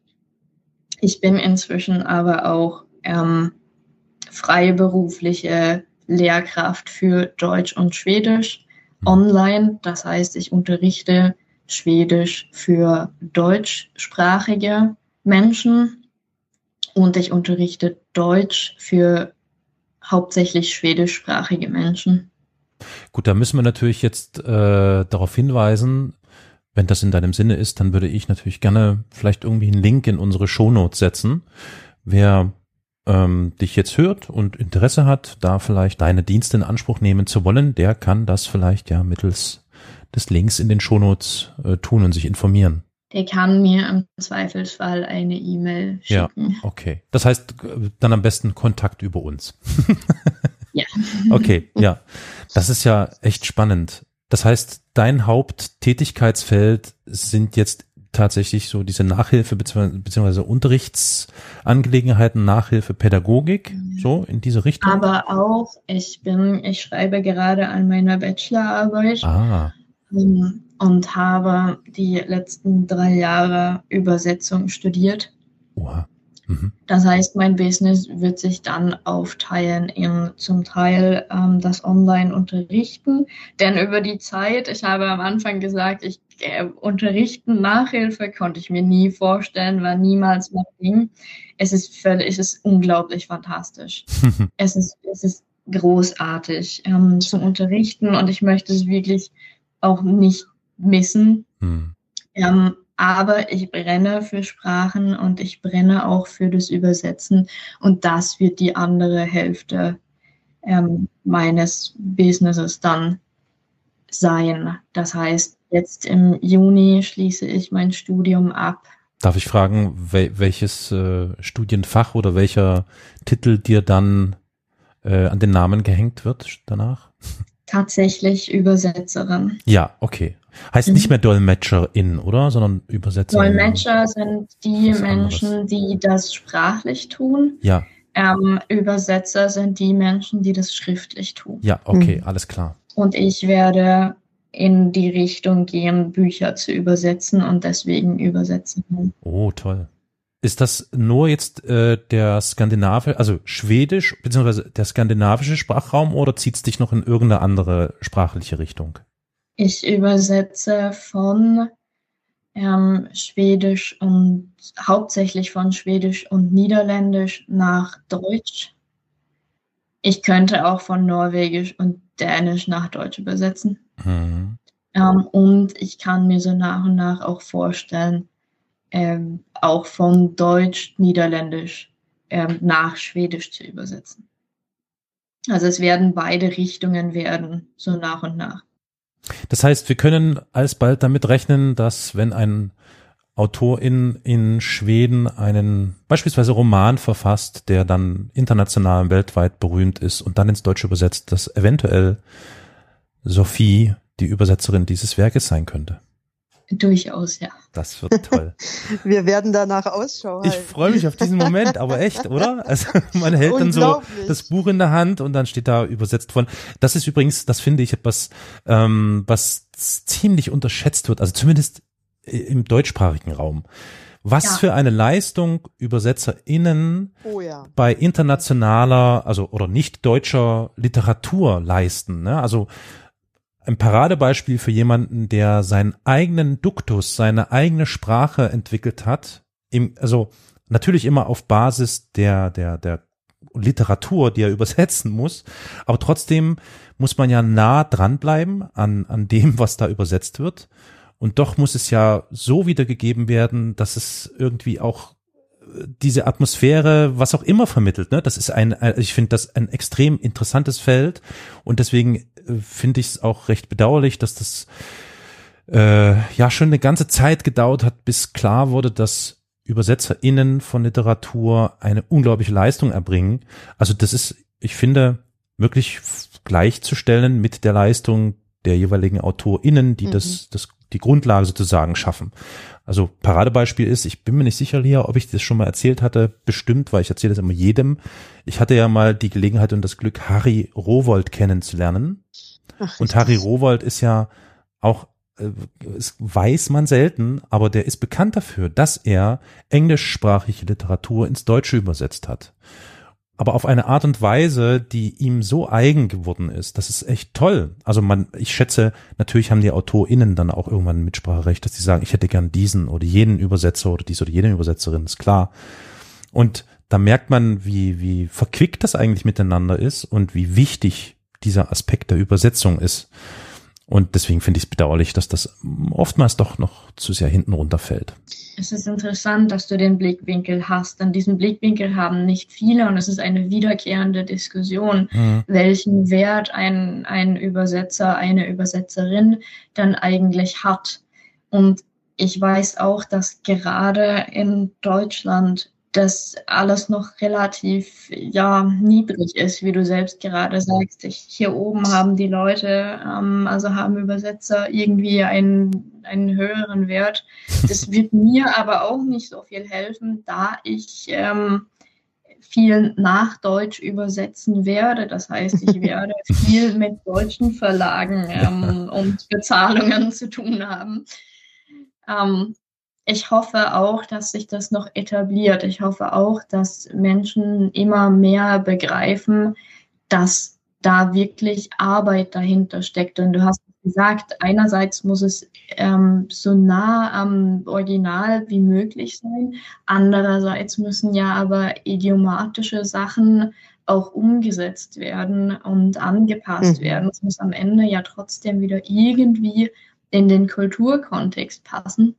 Ich bin inzwischen aber auch ähm, freiberufliche Lehrkraft für Deutsch und Schwedisch mhm. online. Das heißt, ich unterrichte Schwedisch für deutschsprachige Menschen und ich unterrichte Deutsch für hauptsächlich schwedischsprachige Menschen.
Gut, da müssen wir natürlich jetzt äh, darauf hinweisen, wenn das in deinem Sinne ist, dann würde ich natürlich gerne vielleicht irgendwie einen Link in unsere Shownotes setzen. Wer ähm, dich jetzt hört und Interesse hat, da vielleicht deine Dienste in Anspruch nehmen zu wollen, der kann das vielleicht ja mittels des Links in den Shownotes äh, tun und sich informieren.
Der kann mir im Zweifelsfall eine E-Mail schicken.
Ja, okay. Das heißt, dann am besten Kontakt über uns.
ja.
Okay, ja. Das ist ja echt spannend. Das heißt, dein Haupttätigkeitsfeld sind jetzt tatsächlich so diese Nachhilfe beziehungsweise Unterrichtsangelegenheiten, Nachhilfe, Pädagogik, mhm. so in diese Richtung.
Aber auch, ich bin, ich schreibe gerade an meiner Bachelorarbeit
ah.
Ähm, und habe die letzten drei Jahre Übersetzung studiert.
Oha. Mhm.
Das heißt, mein Business wird sich dann aufteilen in zum Teil ähm, das Online-Unterrichten, denn über die Zeit, ich habe am Anfang gesagt, ich äh, unterrichten, Nachhilfe konnte ich mir nie vorstellen, war niemals mein Ding. Es ist völlig, es ist unglaublich fantastisch. es ist, es ist großartig ähm, zum Unterrichten und ich möchte es wirklich auch nicht missen.
Mhm.
Ähm, aber ich brenne für Sprachen und ich brenne auch für das Übersetzen und das wird die andere Hälfte ähm, meines Businesses dann sein. Das heißt, jetzt im Juni schließe ich mein Studium ab.
Darf ich fragen, wel welches äh, Studienfach oder welcher Titel dir dann äh, an den Namen gehängt wird danach?
Tatsächlich Übersetzerin.
Ja, okay. Heißt mhm. nicht mehr Dolmetscherin, oder? Sondern Übersetzerin.
Dolmetscher sind die Menschen, anderes. die das sprachlich tun.
Ja.
Ähm, Übersetzer sind die Menschen, die das schriftlich tun.
Ja, okay, mhm. alles klar.
Und ich werde in die Richtung gehen, Bücher zu übersetzen und deswegen übersetzen.
Oh, toll. Ist das nur jetzt äh, der skandinavische, also Schwedisch, beziehungsweise der skandinavische Sprachraum oder zieht es dich noch in irgendeine andere sprachliche Richtung?
Ich übersetze von ähm, Schwedisch und hauptsächlich von Schwedisch und Niederländisch nach Deutsch. Ich könnte auch von Norwegisch und Dänisch nach Deutsch übersetzen.
Mhm.
Ähm, und ich kann mir so nach und nach auch vorstellen, ähm, auch von Deutsch, Niederländisch ähm, nach Schwedisch zu übersetzen. Also es werden beide Richtungen werden, so nach und nach.
Das heißt, wir können alsbald damit rechnen, dass wenn ein Autor in, in Schweden einen beispielsweise Roman verfasst, der dann international und weltweit berühmt ist und dann ins Deutsche übersetzt, dass eventuell Sophie die Übersetzerin dieses Werkes sein könnte.
Durchaus, ja.
Das wird toll.
Wir werden danach Ausschau halten.
Ich freue mich auf diesen Moment, aber echt, oder? Also man hält dann so das Buch in der Hand und dann steht da übersetzt von. Das ist übrigens, das finde ich etwas, ähm, was ziemlich unterschätzt wird, also zumindest im deutschsprachigen Raum. Was ja. für eine Leistung ÜbersetzerInnen
oh ja.
bei internationaler, also oder nicht deutscher Literatur leisten. Ne? Also ein Paradebeispiel für jemanden, der seinen eigenen Duktus, seine eigene Sprache entwickelt hat. Im, also natürlich immer auf Basis der, der, der Literatur, die er übersetzen muss. Aber trotzdem muss man ja nah dranbleiben an, an dem, was da übersetzt wird. Und doch muss es ja so wiedergegeben werden, dass es irgendwie auch äh, diese Atmosphäre, was auch immer vermittelt, ne? Das ist ein, ich finde das ein extrem interessantes Feld und deswegen äh, finde ich es auch recht bedauerlich, dass das äh, ja schon eine ganze Zeit gedauert hat, bis klar wurde, dass ÜbersetzerInnen von Literatur eine unglaubliche Leistung erbringen. Also das ist, ich finde, wirklich gleichzustellen mit der Leistung der jeweiligen AutorInnen, die mhm. das, das, die Grundlage sozusagen schaffen. Also Paradebeispiel ist, ich bin mir nicht sicher, Lia, ob ich das schon mal erzählt hatte, bestimmt, weil ich erzähle das immer jedem. Ich hatte ja mal die Gelegenheit und das Glück, Harry Rowold kennenzulernen. Ach, und Harry Rowold ist ja auch es weiß man selten, aber der ist bekannt dafür, dass er englischsprachige Literatur ins Deutsche übersetzt hat. Aber auf eine Art und Weise, die ihm so eigen geworden ist. Das ist echt toll. Also man, ich schätze, natürlich haben die AutorInnen dann auch irgendwann ein Mitspracherecht, dass sie sagen, ich hätte gern diesen oder jenen Übersetzer oder dies oder jene Übersetzerin, ist klar. Und da merkt man, wie, wie verquickt das eigentlich miteinander ist und wie wichtig dieser Aspekt der Übersetzung ist. Und deswegen finde ich es bedauerlich, dass das oftmals doch noch zu sehr hinten runterfällt.
Es ist interessant, dass du den Blickwinkel hast, denn diesen Blickwinkel haben nicht viele und es ist eine wiederkehrende Diskussion, mhm. welchen Wert ein, ein Übersetzer, eine Übersetzerin dann eigentlich hat. Und ich weiß auch, dass gerade in Deutschland dass alles noch relativ ja niedrig ist, wie du selbst gerade sagst. Ich, hier oben haben die Leute, ähm, also haben Übersetzer irgendwie einen, einen höheren Wert. Das wird mir aber auch nicht so viel helfen, da ich ähm, viel nach Deutsch übersetzen werde. Das heißt, ich werde viel mit deutschen Verlagen ähm, und Bezahlungen zu tun haben. Ähm, ich hoffe auch, dass sich das noch etabliert. Ich hoffe auch, dass Menschen immer mehr begreifen, dass da wirklich Arbeit dahinter steckt. Und du hast gesagt, einerseits muss es ähm, so nah am Original wie möglich sein. Andererseits müssen ja aber idiomatische Sachen auch umgesetzt werden und angepasst mhm. werden. Es muss am Ende ja trotzdem wieder irgendwie in den Kulturkontext passen.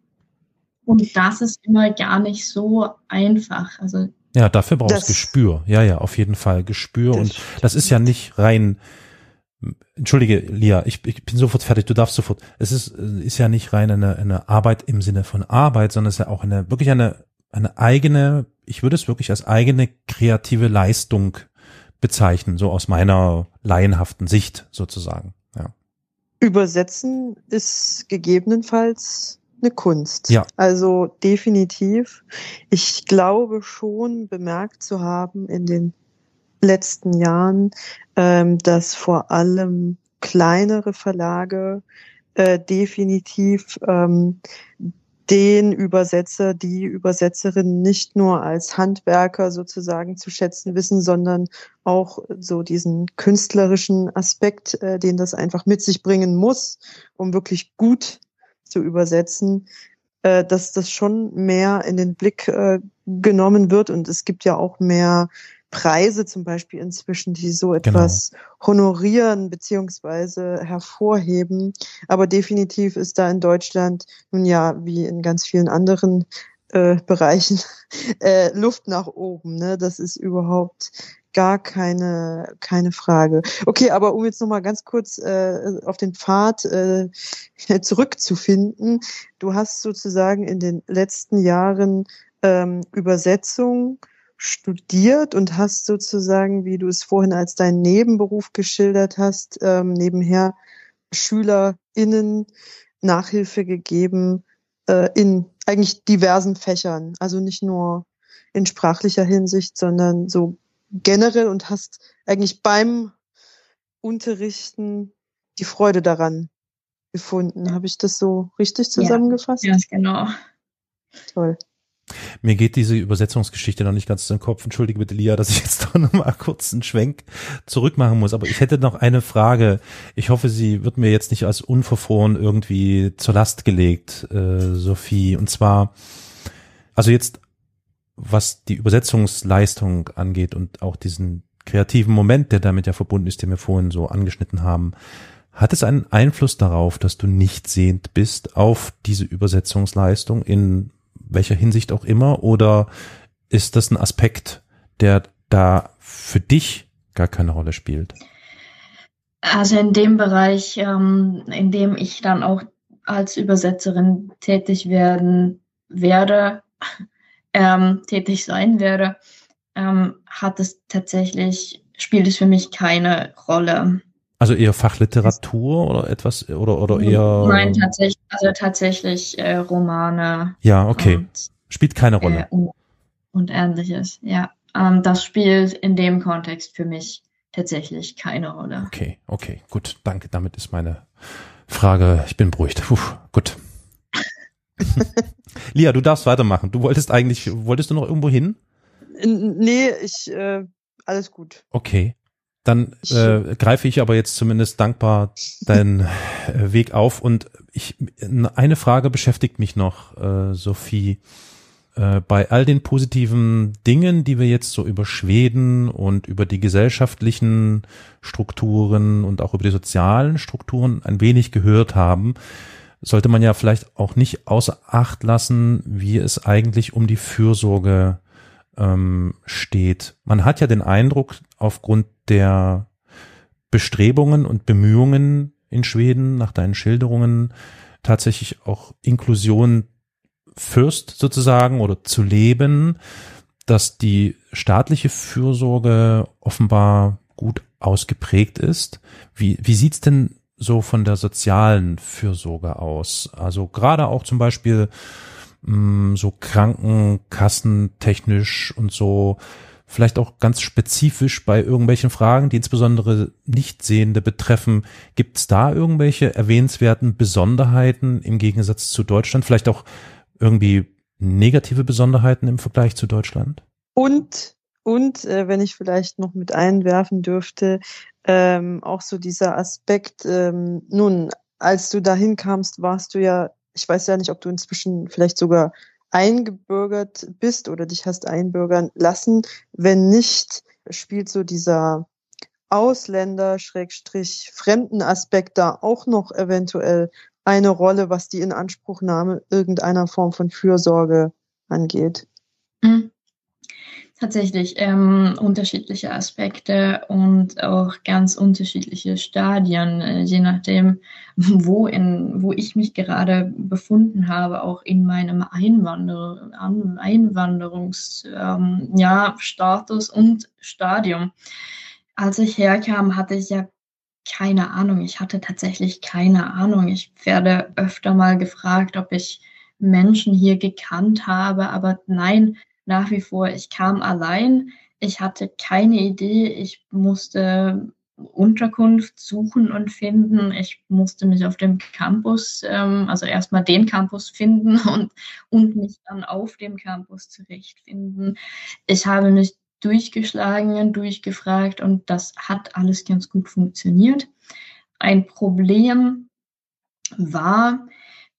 Und das ist immer gar nicht so einfach. Also
ja, dafür brauchst du Gespür. Ja, ja, auf jeden Fall Gespür. Das und das ist ja nicht rein. Entschuldige, Lia, ich, ich bin sofort fertig. Du darfst sofort. Es ist ist ja nicht rein eine, eine Arbeit im Sinne von Arbeit, sondern es ist ja auch eine wirklich eine eine eigene. Ich würde es wirklich als eigene kreative Leistung bezeichnen, so aus meiner laienhaften Sicht sozusagen. Ja.
Übersetzen ist gegebenenfalls eine Kunst.
Ja.
Also definitiv. Ich glaube schon bemerkt zu haben in den letzten Jahren, ähm, dass vor allem kleinere Verlage äh, definitiv ähm, den Übersetzer, die Übersetzerin nicht nur als Handwerker sozusagen zu schätzen wissen, sondern auch so diesen künstlerischen Aspekt, äh, den das einfach mit sich bringen muss, um wirklich gut zu übersetzen, äh, dass das schon mehr in den Blick äh, genommen wird. Und es gibt ja auch mehr Preise zum Beispiel inzwischen, die so genau. etwas genau. honorieren beziehungsweise hervorheben. Aber definitiv ist da in Deutschland nun ja wie in ganz vielen anderen äh, Bereichen äh, Luft nach oben. Ne? Das ist überhaupt gar keine, keine Frage. Okay, aber um jetzt nochmal ganz kurz äh, auf den Pfad äh, zurückzufinden, du hast sozusagen in den letzten Jahren ähm, Übersetzung studiert und hast sozusagen, wie du es vorhin als deinen Nebenberuf geschildert hast, ähm, nebenher SchülerInnen Nachhilfe gegeben äh, in eigentlich diversen Fächern. Also nicht nur in sprachlicher Hinsicht, sondern so generell und hast eigentlich beim Unterrichten die Freude daran gefunden. Habe ich das so richtig zusammengefasst?
Ja, ganz genau.
Toll.
Mir geht diese Übersetzungsgeschichte noch nicht ganz zu den Kopf. Entschuldige bitte, Lia, dass ich jetzt doch noch mal kurz einen Schwenk zurück machen muss. Aber ich hätte noch eine Frage. Ich hoffe, sie wird mir jetzt nicht als unverfroren irgendwie zur Last gelegt, äh, Sophie. Und zwar, also jetzt was die Übersetzungsleistung angeht und auch diesen kreativen Moment, der damit ja verbunden ist, den wir vorhin so angeschnitten haben, hat es einen Einfluss darauf, dass du nicht sehend bist auf diese Übersetzungsleistung in welcher Hinsicht auch immer oder ist das ein Aspekt, der da für dich gar keine Rolle spielt?
Also in dem Bereich, ähm, in dem ich dann auch als Übersetzerin tätig werden werde, ähm, tätig sein werde, ähm, hat es tatsächlich, spielt es für mich keine Rolle.
Also eher Fachliteratur oder etwas oder oder eher
Nein, tatsächlich, also tatsächlich äh, Romane.
Ja, okay. Und, spielt keine Rolle. Äh,
und, und, ähnliches, ja. Ähm, das spielt in dem Kontext für mich tatsächlich keine Rolle.
Okay, okay, gut, danke. Damit ist meine Frage, ich bin beruhigt. Puh, gut. Lia, du darfst weitermachen. Du wolltest eigentlich, wolltest du noch irgendwo hin?
Nee, ich, äh, alles gut.
Okay. Dann äh, greife ich aber jetzt zumindest dankbar deinen äh, Weg auf und ich, eine Frage beschäftigt mich noch, äh, Sophie. Äh, bei all den positiven Dingen, die wir jetzt so über Schweden und über die gesellschaftlichen Strukturen und auch über die sozialen Strukturen ein wenig gehört haben, sollte man ja vielleicht auch nicht außer Acht lassen, wie es eigentlich um die Fürsorge ähm, steht. Man hat ja den Eindruck, aufgrund der Bestrebungen und Bemühungen in Schweden, nach deinen Schilderungen, tatsächlich auch Inklusion Fürst sozusagen oder zu leben, dass die staatliche Fürsorge offenbar gut ausgeprägt ist. Wie, wie sieht's denn so von der sozialen Fürsorge aus? Also gerade auch zum Beispiel mh, mm, so Krankenkassentechnisch und so, vielleicht auch ganz spezifisch bei irgendwelchen Fragen, die insbesondere Nichtsehende betreffen. Gibt es da irgendwelche erwähnenswerten Besonderheiten im Gegensatz zu Deutschland? Vielleicht auch irgendwie negative Besonderheiten im Vergleich zu Deutschland?
Und, und äh, wenn ich vielleicht noch mit einwerfen dürfte, ähm, auch so dieser Aspekt, ähm, nun, als du dahin kamst, warst du ja, ich weiß ja nicht, ob du inzwischen vielleicht sogar eingebürgert bist oder dich hast einbürgern lassen. Wenn nicht, spielt so dieser Ausländer, Schrägstrich, fremden Aspekt da auch noch eventuell eine Rolle, was die Inanspruchnahme irgendeiner Form von Fürsorge angeht? Mhm.
Tatsächlich ähm, unterschiedliche Aspekte und auch ganz unterschiedliche Stadien, äh, je nachdem, wo, in, wo ich mich gerade befunden habe, auch in meinem Einwander Einwanderungsstatus ähm, ja, und Stadium. Als ich herkam, hatte ich ja keine Ahnung. Ich hatte tatsächlich keine Ahnung. Ich werde öfter mal gefragt, ob ich Menschen hier gekannt habe, aber nein, nach wie vor, ich kam allein. Ich hatte keine Idee. Ich musste Unterkunft suchen und finden. Ich musste mich auf dem Campus, ähm, also erstmal den Campus finden und, und mich dann auf dem Campus zurechtfinden. Ich habe mich durchgeschlagen, durchgefragt und das hat alles ganz gut funktioniert. Ein Problem war,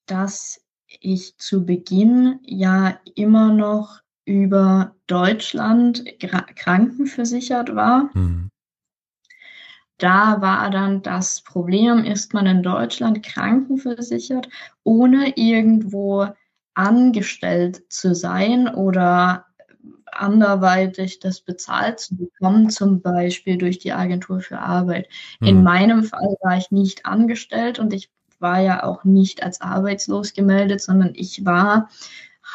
dass ich zu Beginn ja immer noch über Deutschland krankenversichert war. Mhm. Da war dann das Problem, ist man in Deutschland krankenversichert, ohne irgendwo angestellt zu sein oder anderweitig das bezahlt zu bekommen, zum Beispiel durch die Agentur für Arbeit. Mhm. In meinem Fall war ich nicht angestellt und ich war ja auch nicht als arbeitslos gemeldet, sondern ich war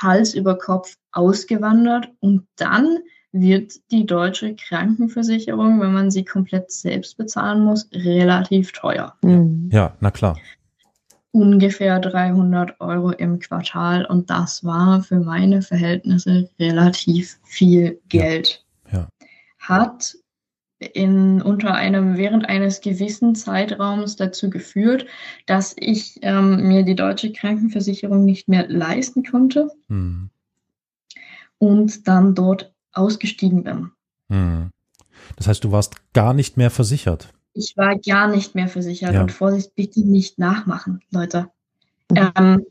Hals über Kopf ausgewandert und dann wird die deutsche Krankenversicherung, wenn man sie komplett selbst bezahlen muss, relativ teuer.
Mhm. Ja, na klar
ungefähr 300 Euro im Quartal und das war für meine Verhältnisse relativ viel Geld. Ja. ja. Hat in, unter einem, während eines gewissen Zeitraums dazu geführt, dass ich ähm, mir die deutsche Krankenversicherung nicht mehr leisten konnte hm. und dann dort ausgestiegen bin.
Hm. Das heißt, du warst gar nicht mehr versichert.
Ich war gar nicht mehr versichert ja. und Vorsicht, bitte nicht nachmachen, Leute. Mhm. Ähm,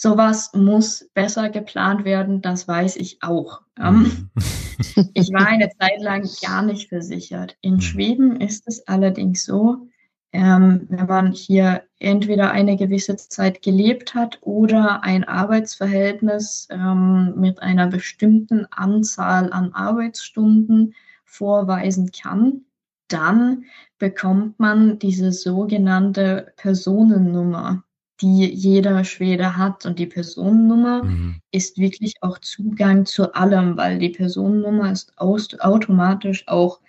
sowas muss besser geplant werden, das weiß ich auch. Ähm, mhm. ich war eine Zeit lang gar nicht versichert. In mhm. Schweden ist es allerdings so, ähm, wenn man hier entweder eine gewisse Zeit gelebt hat oder ein Arbeitsverhältnis ähm, mit einer bestimmten Anzahl an Arbeitsstunden vorweisen kann, dann bekommt man diese sogenannte Personennummer, die jeder Schwede hat. Und die Personennummer mhm. ist wirklich auch Zugang zu allem, weil die Personennummer ist automatisch auch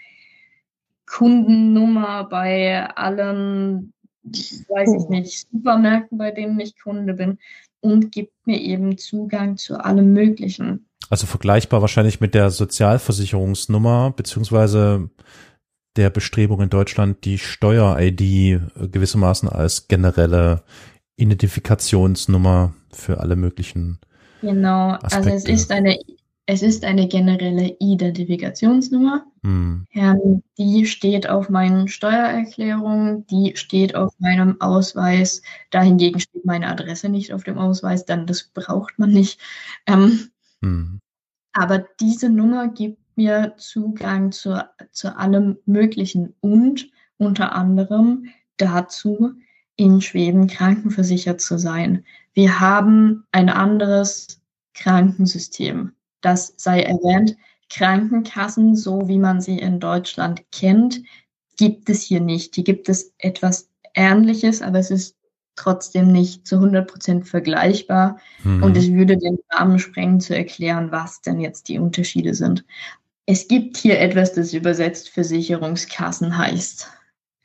Kundennummer bei allen, weiß ich nicht, Supermärkten, bei denen ich Kunde bin und gibt mir eben Zugang zu allem Möglichen.
Also vergleichbar wahrscheinlich mit der Sozialversicherungsnummer, beziehungsweise der Bestrebung in Deutschland, die Steuer-ID gewissermaßen als generelle Identifikationsnummer für alle möglichen.
Genau, Aspekte. also es ist eine es ist eine generelle Identifikationsnummer. Mhm. Ähm, die steht auf meinen Steuererklärungen, die steht auf meinem Ausweis. Dahingegen steht meine Adresse nicht auf dem Ausweis, dann das braucht man nicht. Ähm, mhm. Aber diese Nummer gibt mir Zugang zu, zu allem Möglichen und unter anderem dazu, in Schweden krankenversichert zu sein. Wir haben ein anderes Krankensystem. Das sei erwähnt. Krankenkassen, so wie man sie in Deutschland kennt, gibt es hier nicht. Hier gibt es etwas Ähnliches, aber es ist trotzdem nicht zu 100 Prozent vergleichbar. Mhm. Und es würde den Rahmen sprengen zu erklären, was denn jetzt die Unterschiede sind. Es gibt hier etwas, das übersetzt Versicherungskassen heißt.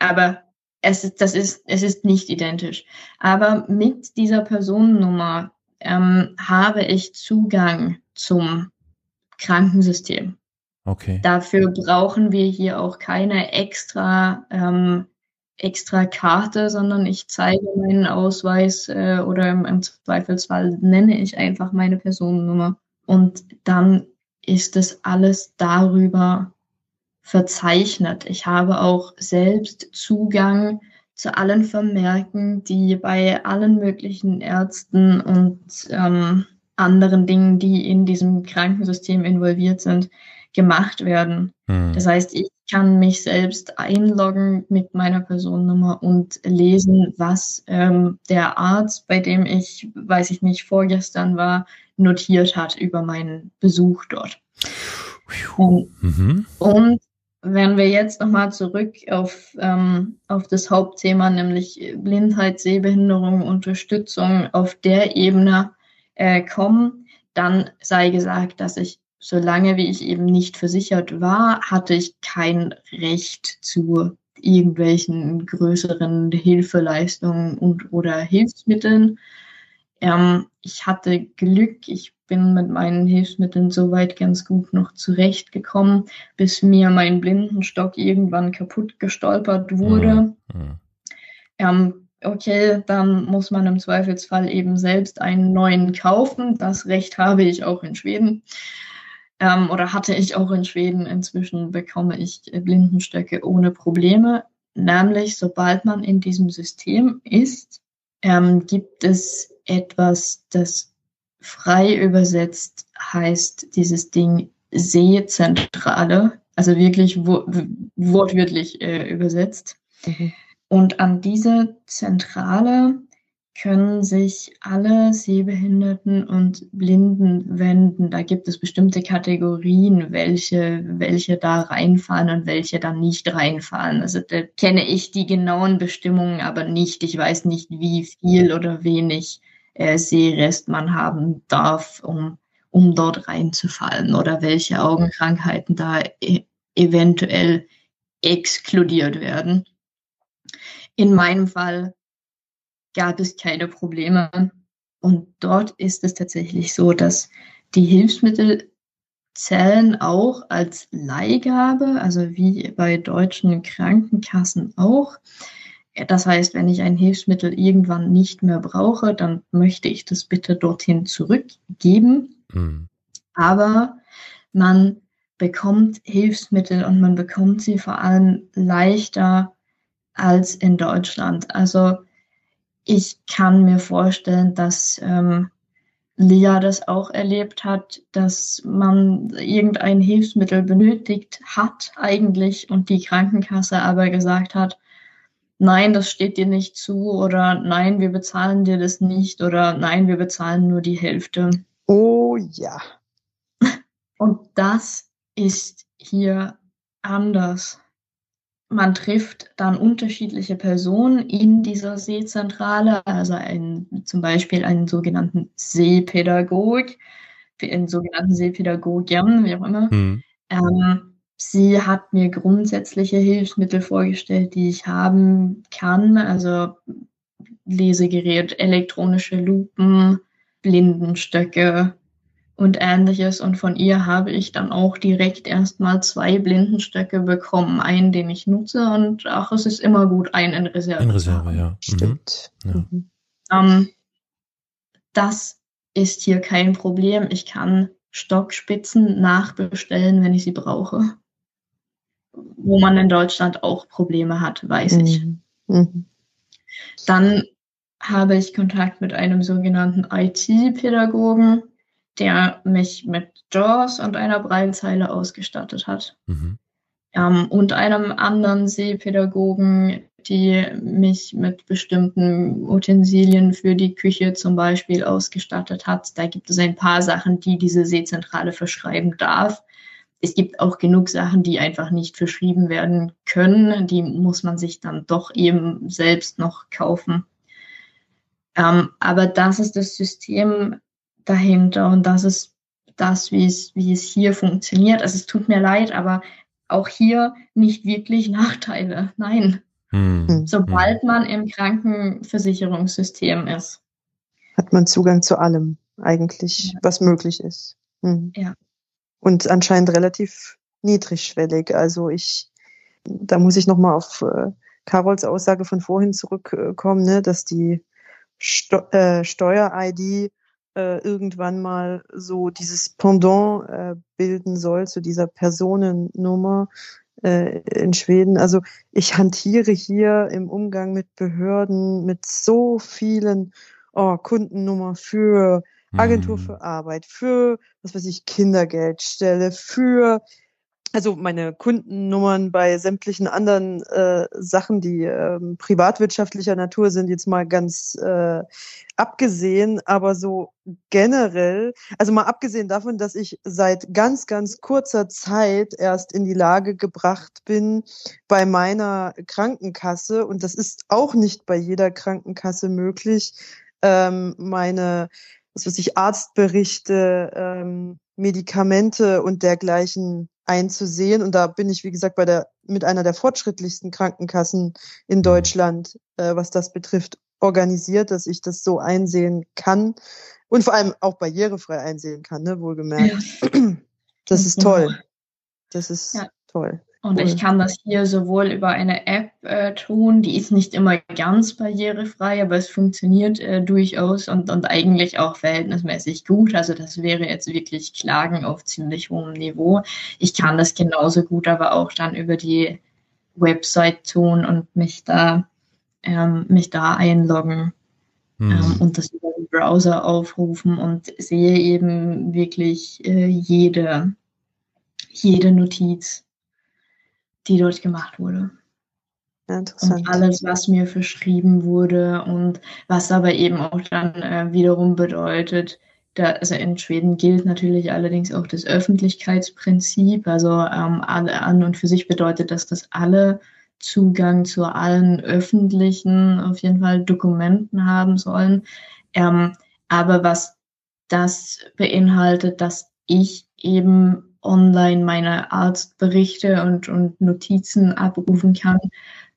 Aber es ist, das ist, es ist nicht identisch. Aber mit dieser Personennummer ähm, habe ich Zugang zum Krankensystem.
Okay.
Dafür brauchen wir hier auch keine extra, ähm, extra Karte, sondern ich zeige meinen Ausweis äh, oder im, im Zweifelsfall nenne ich einfach meine Personennummer. Und dann ist es alles darüber verzeichnet. Ich habe auch selbst Zugang zu allen Vermerken, die bei allen möglichen Ärzten und ähm, anderen Dingen, die in diesem Krankensystem involviert sind, gemacht werden. Hm. Das heißt, ich kann mich selbst einloggen mit meiner Personennummer und lesen, was ähm, der Arzt, bei dem ich, weiß ich nicht, vorgestern war, notiert hat über meinen Besuch dort. Ähm, mhm. Und wenn wir jetzt nochmal zurück auf, ähm, auf das Hauptthema, nämlich Blindheit, Sehbehinderung, Unterstützung auf der Ebene äh, kommen, dann sei gesagt, dass ich, solange wie ich eben nicht versichert war, hatte ich kein Recht zu irgendwelchen größeren Hilfeleistungen und oder Hilfsmitteln. Ähm, ich hatte Glück, ich bin mit meinen Hilfsmitteln soweit ganz gut noch zurechtgekommen, bis mir mein Blindenstock irgendwann kaputt gestolpert wurde. Mhm. Ähm, okay, dann muss man im Zweifelsfall eben selbst einen neuen kaufen. Das Recht habe ich auch in Schweden. Ähm, oder hatte ich auch in Schweden. Inzwischen bekomme ich Blindenstöcke ohne Probleme. Nämlich, sobald man in diesem System ist, ähm, gibt es etwas, das frei übersetzt heißt dieses Ding Seezentrale, also wirklich wo, wortwörtlich äh, übersetzt. Mhm. Und an diese Zentrale können sich alle Sehbehinderten und Blinden wenden. Da gibt es bestimmte Kategorien, welche, welche da reinfallen und welche da nicht reinfallen. Also da kenne ich die genauen Bestimmungen aber nicht. Ich weiß nicht, wie viel oder wenig äh, Sehrest man haben darf, um, um dort reinzufallen oder welche Augenkrankheiten da e eventuell exkludiert werden. In meinem Fall gab es keine Probleme. Und dort ist es tatsächlich so, dass die Hilfsmittel zählen auch als Leihgabe, also wie bei deutschen Krankenkassen auch. Das heißt, wenn ich ein Hilfsmittel irgendwann nicht mehr brauche, dann möchte ich das bitte dorthin zurückgeben. Mhm. Aber man bekommt Hilfsmittel und man bekommt sie vor allem leichter als in Deutschland. Also ich kann mir vorstellen, dass ähm, Lia das auch erlebt hat, dass man irgendein Hilfsmittel benötigt hat eigentlich und die Krankenkasse aber gesagt hat, nein, das steht dir nicht zu oder nein, wir bezahlen dir das nicht oder nein, wir bezahlen nur die Hälfte.
Oh ja.
Und das ist hier anders man trifft dann unterschiedliche Personen in dieser Seezentrale, also ein, zum Beispiel einen sogenannten Seepädagog, einen sogenannten Seepädagogen, wie auch immer. Mhm. Ähm, sie hat mir grundsätzliche Hilfsmittel vorgestellt, die ich haben kann, also Lesegerät, elektronische Lupen, Blindenstöcke, und ähnliches. Und von ihr habe ich dann auch direkt erstmal zwei Blindenstöcke bekommen. Einen, den ich nutze und ach, es ist immer gut, einen in Reserve.
In Reserve, ja. Mhm.
Stimmt.
Ja.
Mhm.
Ähm, das ist hier kein Problem. Ich kann Stockspitzen nachbestellen, wenn ich sie brauche. Wo man in Deutschland auch Probleme hat, weiß mhm. ich. Mhm. Dann habe ich Kontakt mit einem sogenannten IT-Pädagogen der mich mit JAWS und einer Breilzeile ausgestattet hat. Mhm. Ähm, und einem anderen Sehpädagogen, die mich mit bestimmten Utensilien für die Küche zum Beispiel ausgestattet hat. Da gibt es ein paar Sachen, die diese Sehzentrale verschreiben darf. Es gibt auch genug Sachen, die einfach nicht verschrieben werden können. Die muss man sich dann doch eben selbst noch kaufen. Ähm, aber das ist das System, dahinter und das ist das, wie es, wie es hier funktioniert. Also es tut mir leid, aber auch hier nicht wirklich Nachteile. Nein. Hm. hm. Sobald hm. man im Krankenversicherungssystem ist.
Hat man Zugang zu allem eigentlich, ja. was möglich ist.
Hm. Ja.
Und anscheinend relativ niedrigschwellig. Also ich, da muss ich nochmal auf äh, Carols Aussage von vorhin zurückkommen, ne, dass die Sto äh, Steuer-ID äh, irgendwann mal so dieses Pendant äh, bilden soll zu dieser Personennummer äh, in Schweden. Also ich hantiere hier im Umgang mit Behörden mit so vielen oh, Kundennummer für Agentur mhm. für Arbeit, für was weiß ich, Kindergeldstelle, für also meine Kundennummern bei sämtlichen anderen äh, Sachen, die ähm, privatwirtschaftlicher Natur sind, jetzt mal ganz äh, abgesehen, aber so generell, also mal abgesehen davon, dass ich seit ganz, ganz kurzer Zeit erst in die Lage gebracht bin bei meiner Krankenkasse, und das ist auch nicht bei jeder Krankenkasse möglich, ähm, meine, was weiß ich, Arztberichte, ähm, Medikamente und dergleichen einzusehen. Und da bin ich, wie gesagt, bei der, mit einer der fortschrittlichsten Krankenkassen in mhm. Deutschland, äh, was das betrifft, organisiert, dass ich das so einsehen kann und vor allem auch barrierefrei einsehen kann, ne, wohlgemerkt. Ja. Das ist toll. Das ist ja. toll.
Und cool. ich kann das hier sowohl über eine App äh, tun, die ist nicht immer ganz barrierefrei, aber es funktioniert äh, durchaus und, und eigentlich auch verhältnismäßig gut. Also das wäre jetzt wirklich Klagen auf ziemlich hohem Niveau. Ich kann das genauso gut, aber auch dann über die Website tun und mich da, ähm, mich da einloggen. Mhm. Ähm, und das über den Browser aufrufen und sehe eben wirklich äh, jede, jede Notiz die dort gemacht wurde.
Ja.
Und alles, was mir verschrieben wurde und was aber eben auch dann äh, wiederum bedeutet, da, also in Schweden gilt natürlich allerdings auch das Öffentlichkeitsprinzip. Also ähm, alle an und für sich bedeutet das, dass alle Zugang zu allen öffentlichen, auf jeden Fall Dokumenten haben sollen. Ähm, aber was das beinhaltet, dass ich eben online meine Arztberichte und, und Notizen abrufen kann,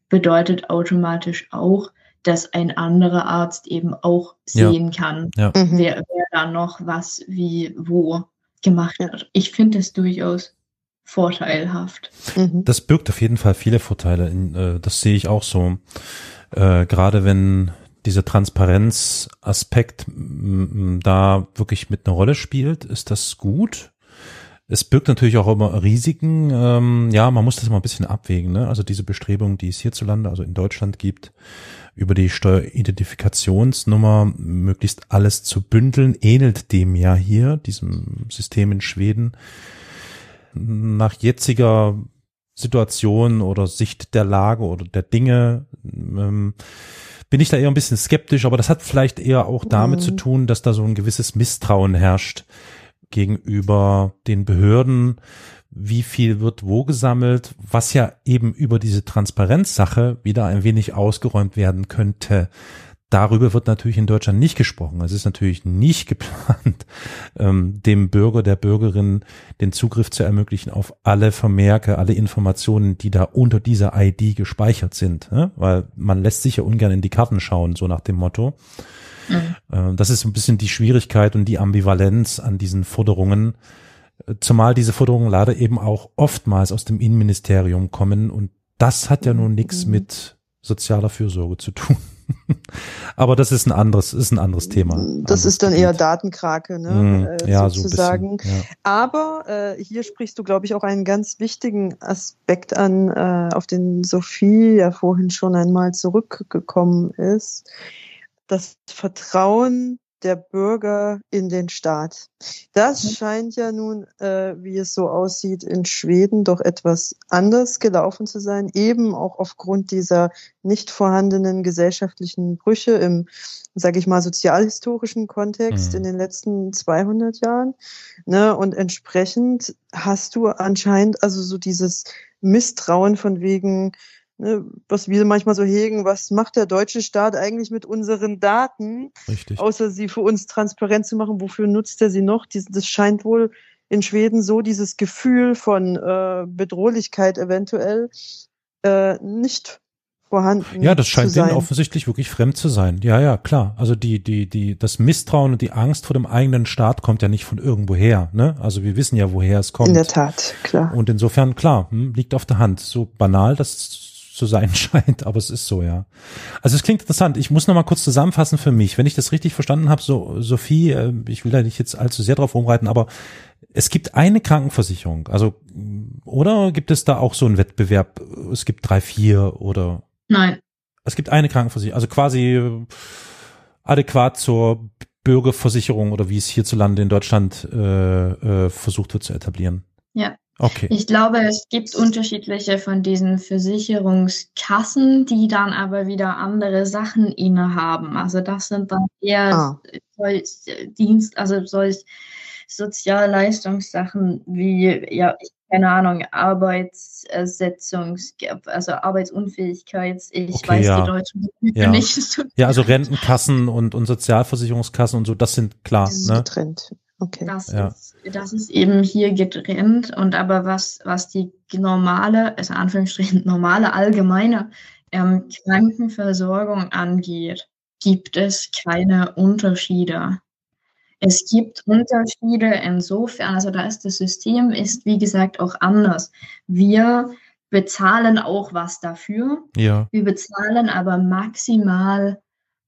bedeutet automatisch auch, dass ein anderer Arzt eben auch sehen ja. kann, ja. Mhm. wer, wer da noch was, wie, wo gemacht hat. Ich finde es durchaus vorteilhaft.
Mhm. Das birgt auf jeden Fall viele Vorteile. Äh, das sehe ich auch so. Äh, gerade wenn dieser Transparenzaspekt da wirklich mit einer Rolle spielt, ist das gut. Es birgt natürlich auch immer Risiken. Ähm, ja, man muss das immer ein bisschen abwägen. Ne? Also diese Bestrebungen, die es hierzulande, also in Deutschland gibt, über die Steueridentifikationsnummer möglichst alles zu bündeln, ähnelt dem ja hier, diesem System in Schweden. Nach jetziger Situation oder Sicht der Lage oder der Dinge ähm, bin ich da eher ein bisschen skeptisch, aber das hat vielleicht eher auch damit mhm. zu tun, dass da so ein gewisses Misstrauen herrscht gegenüber den Behörden, wie viel wird wo gesammelt, was ja eben über diese Transparenzsache wieder ein wenig ausgeräumt werden könnte. Darüber wird natürlich in Deutschland nicht gesprochen. Es ist natürlich nicht geplant, ähm, dem Bürger, der Bürgerin den Zugriff zu ermöglichen auf alle Vermerke, alle Informationen, die da unter dieser ID gespeichert sind. Ne? Weil man lässt sich ja ungern in die Karten schauen, so nach dem Motto. Mhm. Äh, das ist ein bisschen die Schwierigkeit und die Ambivalenz an diesen Forderungen. Zumal diese Forderungen leider eben auch oftmals aus dem Innenministerium kommen und das hat ja nun nichts mhm. mit sozialer Fürsorge zu tun. Aber das ist ein anderes, ist ein anderes Thema. Das
anderes ist dann Gebiet. eher Datenkrake, ne? Mm, äh, ja, sozusagen. So bisschen, ja. Aber äh, hier sprichst du, glaube ich, auch einen ganz wichtigen Aspekt an, äh, auf den Sophie ja vorhin schon einmal zurückgekommen ist. Das Vertrauen der Bürger in den Staat. Das mhm. scheint ja nun, äh, wie es so aussieht, in Schweden doch etwas anders gelaufen zu sein, eben auch aufgrund dieser nicht vorhandenen gesellschaftlichen Brüche im, sage ich mal, sozialhistorischen Kontext mhm. in den letzten 200 Jahren. Ne? Und entsprechend hast du anscheinend also so dieses Misstrauen von wegen, ne, was wir manchmal so hegen, was macht der deutsche Staat eigentlich mit unseren Daten,
Richtig.
außer sie für uns transparent zu machen, wofür nutzt er sie noch? Das scheint wohl in Schweden so dieses Gefühl von äh, Bedrohlichkeit eventuell äh, nicht vorhanden.
Ja, das scheint denen offensichtlich wirklich fremd zu sein. Ja, ja, klar. Also die, die, die, das Misstrauen und die Angst vor dem eigenen Staat kommt ja nicht von irgendwoher. Ne? Also wir wissen ja, woher es kommt.
In der Tat, klar.
Und insofern, klar, hm, liegt auf der Hand. So banal das zu sein scheint, aber es ist so, ja. Also es klingt interessant. Ich muss noch mal kurz zusammenfassen für mich. Wenn ich das richtig verstanden habe, so Sophie, äh, ich will da nicht jetzt allzu sehr drauf rumreiten, aber es gibt eine Krankenversicherung. Also oder gibt es da auch so einen Wettbewerb? Es gibt drei, vier oder?
Nein.
Es gibt eine Krankenversicherung, also quasi äh, adäquat zur Bürgerversicherung oder wie es hierzulande in Deutschland äh, äh, versucht wird zu etablieren.
Ja.
Okay.
Ich glaube, es gibt unterschiedliche von diesen Versicherungskassen, die dann aber wieder andere Sachen innehaben. Also das sind dann eher ah. solch Dienst, also solch Sozialleistungssachen wie, ja, keine Ahnung, Arbeitsersetzungs, also Arbeitsunfähigkeits, ich
okay,
weiß
ja.
die deutschen
ja. nicht. Ja, also Rentenkassen und, und Sozialversicherungskassen und so, das sind klar. Das ist
ne? getrennt. Okay.
Das, ja. ist, das ist eben hier getrennt und aber was, was die normale, also Anführungsstrichen normale allgemeine ähm, Krankenversorgung angeht, gibt es keine Unterschiede. Es gibt Unterschiede insofern, also da ist das System ist wie gesagt auch anders. Wir bezahlen auch was dafür.
Ja.
Wir bezahlen aber maximal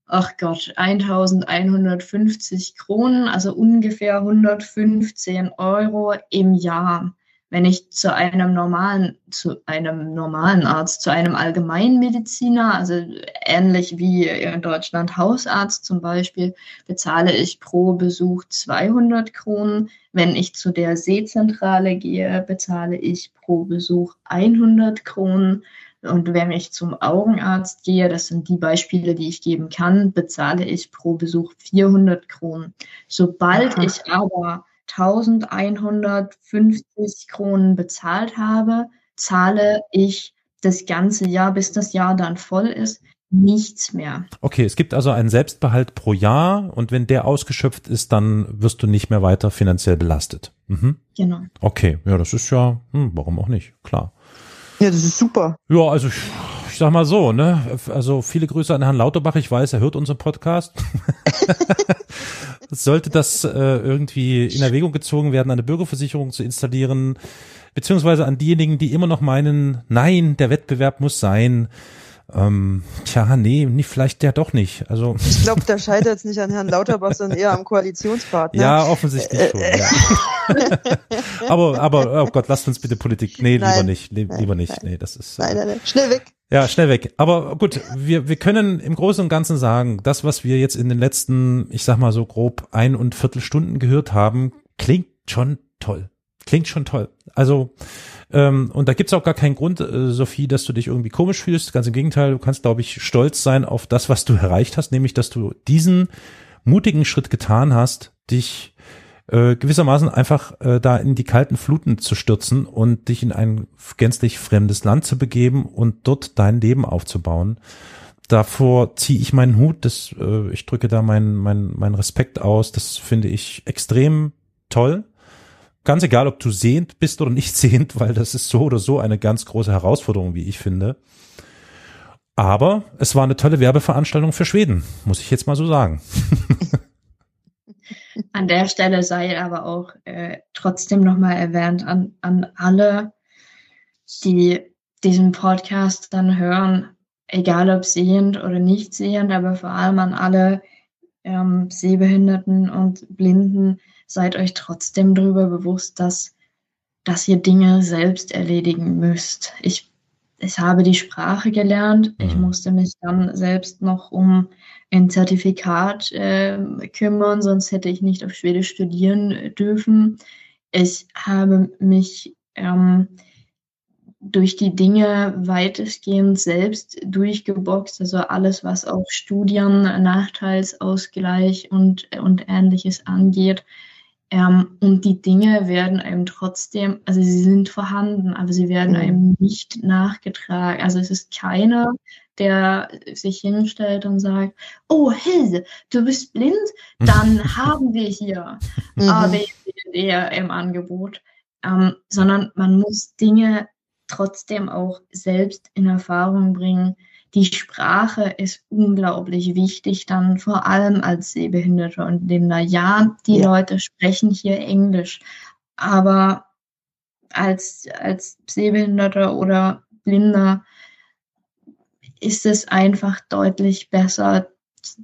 ach Gott, 1150 Kronen, also ungefähr 115 Euro im Jahr. Wenn ich zu einem normalen, zu einem normalen Arzt, zu einem Allgemeinmediziner, also ähnlich wie in Deutschland Hausarzt zum Beispiel, bezahle ich pro Besuch 200 Kronen. Wenn ich zu der Seezentrale gehe, bezahle ich pro Besuch 100 Kronen. Und wenn ich zum Augenarzt gehe, das sind die Beispiele, die ich geben kann, bezahle ich pro Besuch 400 Kronen. Sobald Aha. ich aber 1150 Kronen bezahlt habe, zahle ich das ganze Jahr, bis das Jahr dann voll ist, nichts mehr.
Okay, es gibt also einen Selbstbehalt pro Jahr und wenn der ausgeschöpft ist, dann wirst du nicht mehr weiter finanziell belastet. Mhm.
Genau.
Okay, ja, das ist ja, hm, warum auch nicht, klar.
Ja, das ist super.
Ja, also ich, ich sag mal so, ne? Also viele Grüße an Herrn Lauterbach. Ich weiß, er hört unseren Podcast. Sollte das äh, irgendwie in Erwägung gezogen werden, eine Bürgerversicherung zu installieren, beziehungsweise an diejenigen, die immer noch meinen, nein, der Wettbewerb muss sein, ähm, tja, nee, nicht, vielleicht der doch nicht. Also
ich glaube, da scheitert es nicht an Herrn Lauterbach, sondern eher am Koalitionspartner.
Ja, offensichtlich schon. Ja. aber, aber, oh Gott, lasst uns bitte Politik. Nee, nein, lieber nicht, nee, nein, lieber nicht. Nein. Nee, das ist.
Äh, nein, nein, nein. Schnell weg.
Ja, schnell weg. Aber gut, wir, wir können im Großen und Ganzen sagen, das, was wir jetzt in den letzten, ich sag mal so grob ein und Viertelstunden gehört haben, klingt schon toll. Klingt schon toll. Also, ähm, und da gibt's auch gar keinen Grund, äh, Sophie, dass du dich irgendwie komisch fühlst. Ganz im Gegenteil, du kannst, glaube ich, stolz sein auf das, was du erreicht hast, nämlich, dass du diesen mutigen Schritt getan hast, dich äh, gewissermaßen einfach äh, da in die kalten Fluten zu stürzen und dich in ein gänzlich fremdes Land zu begeben und dort dein Leben aufzubauen. Davor ziehe ich meinen Hut, das, äh, ich drücke da meinen mein, mein Respekt aus, das finde ich extrem toll. Ganz egal, ob du sehend bist oder nicht sehend, weil das ist so oder so eine ganz große Herausforderung, wie ich finde. Aber es war eine tolle Werbeveranstaltung für Schweden, muss ich jetzt mal so sagen.
An der Stelle sei aber auch äh, trotzdem nochmal erwähnt an, an alle, die diesen Podcast dann hören, egal ob sehend oder nicht sehend, aber vor allem an alle ähm, Sehbehinderten und Blinden, seid euch trotzdem darüber bewusst, dass, dass ihr Dinge selbst erledigen müsst. Ich, ich habe die Sprache gelernt, ich mhm. musste mich dann selbst noch um ein Zertifikat äh, kümmern, sonst hätte ich nicht auf Schwedisch studieren dürfen. Ich habe mich ähm, durch die Dinge weitestgehend selbst durchgeboxt, also alles, was auch Studien, Nachteilsausgleich und, und ähnliches angeht. Ähm, und die Dinge werden einem trotzdem, also sie sind vorhanden, aber sie werden mhm. einem nicht nachgetragen. Also es ist keiner, der sich hinstellt und sagt, oh hey, du bist blind, dann haben wir hier mhm. A, B, C, D im Angebot. Ähm, sondern man muss Dinge trotzdem auch selbst in Erfahrung bringen. Die Sprache ist unglaublich wichtig, dann vor allem als Sehbehinderter und Blinder. Ja, die ja. Leute sprechen hier Englisch, aber als, als Sehbehinderter oder Blinder ist es einfach deutlich besser,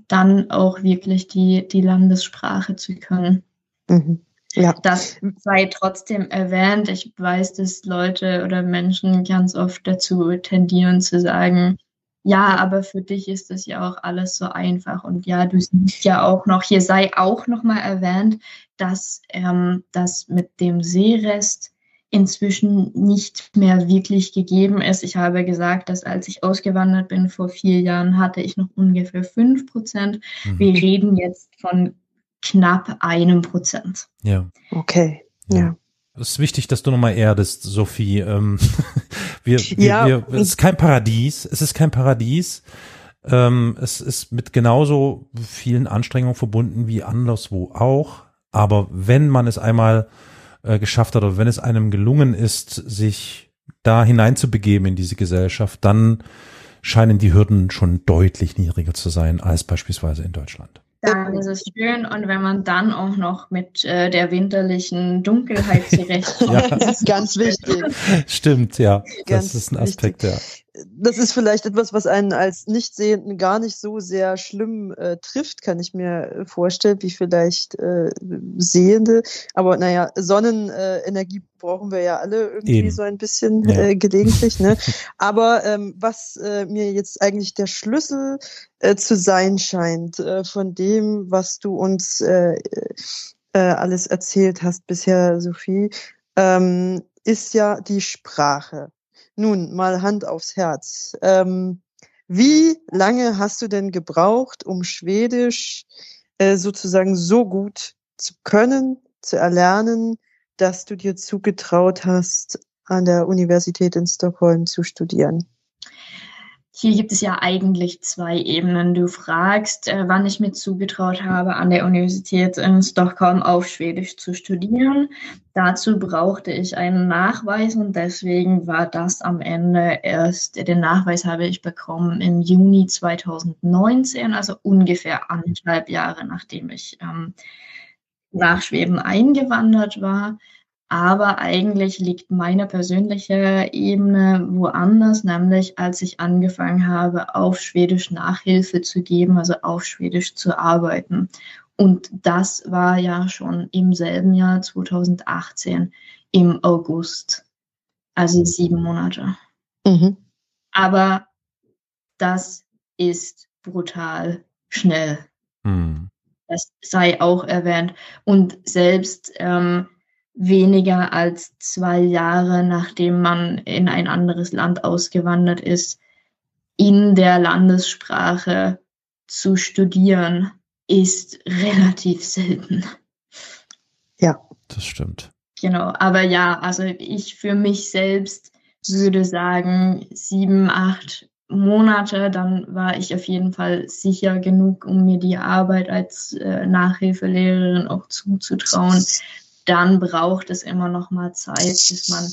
dann auch wirklich die, die Landessprache zu können. Mhm. Ja. Das sei trotzdem erwähnt. Ich weiß, dass Leute oder Menschen ganz oft dazu tendieren zu sagen, ja, aber für dich ist das ja auch alles so einfach. Und ja, du siehst ja auch noch, hier sei auch noch mal erwähnt, dass ähm, das mit dem Seerest inzwischen nicht mehr wirklich gegeben ist. Ich habe gesagt, dass als ich ausgewandert bin vor vier Jahren, hatte ich noch ungefähr fünf Prozent. Mhm. Wir reden jetzt von knapp einem Prozent.
Ja.
Okay. Ja. ja.
Es ist wichtig, dass du nochmal erdest, Sophie. Ähm, wir, ja. wir, es ist kein Paradies. Es ist kein Paradies. Ähm, es ist mit genauso vielen Anstrengungen verbunden wie anderswo auch. Aber wenn man es einmal äh, geschafft hat oder wenn es einem gelungen ist, sich da hineinzubegeben in diese Gesellschaft, dann scheinen die Hürden schon deutlich niedriger zu sein als beispielsweise in Deutschland.
Dann ist es schön und wenn man dann auch noch mit äh, der winterlichen Dunkelheit zurechtkommt. ja.
Das ist ganz wichtig.
Stimmt, ja. Ganz das ist ein Aspekt, wichtig. ja
das ist vielleicht etwas, was einen als Nichtsehenden gar nicht so sehr schlimm äh, trifft, kann ich mir vorstellen, wie vielleicht äh, Sehende. Aber naja, Sonnenenergie brauchen wir ja alle irgendwie Eben. so ein bisschen ja. äh, gelegentlich. Ne? Aber ähm, was äh, mir jetzt eigentlich der Schlüssel äh, zu sein scheint äh, von dem, was du uns äh, äh, alles erzählt hast bisher, Sophie, ähm, ist ja die Sprache. Nun, mal Hand aufs Herz. Ähm, wie lange hast du denn gebraucht, um Schwedisch äh, sozusagen so gut zu können, zu erlernen, dass du dir zugetraut hast, an der Universität in Stockholm zu studieren?
Hier gibt es ja eigentlich zwei Ebenen. Du fragst, äh, wann ich mir zugetraut habe, an der Universität in Stockholm auf Schwedisch zu studieren. Dazu brauchte ich einen Nachweis und deswegen war das am Ende erst, den Nachweis habe ich bekommen im Juni 2019, also ungefähr anderthalb Jahre nachdem ich ähm, nach Schweden eingewandert war. Aber eigentlich liegt meine persönliche Ebene woanders, nämlich als ich angefangen habe, auf Schwedisch Nachhilfe zu geben, also auf Schwedisch zu arbeiten. Und das war ja schon im selben Jahr 2018 im August, also sieben Monate. Mhm. Aber das ist brutal schnell.
Hm.
Das sei auch erwähnt. Und selbst ähm, weniger als zwei Jahre nachdem man in ein anderes Land ausgewandert ist, in der Landessprache zu studieren, ist relativ selten.
Ja.
Das stimmt.
Genau, aber ja, also ich für mich selbst würde sagen, sieben, acht Monate, dann war ich auf jeden Fall sicher genug, um mir die Arbeit als äh, Nachhilfelehrerin auch zuzutrauen. Dann braucht es immer noch mal Zeit, bis man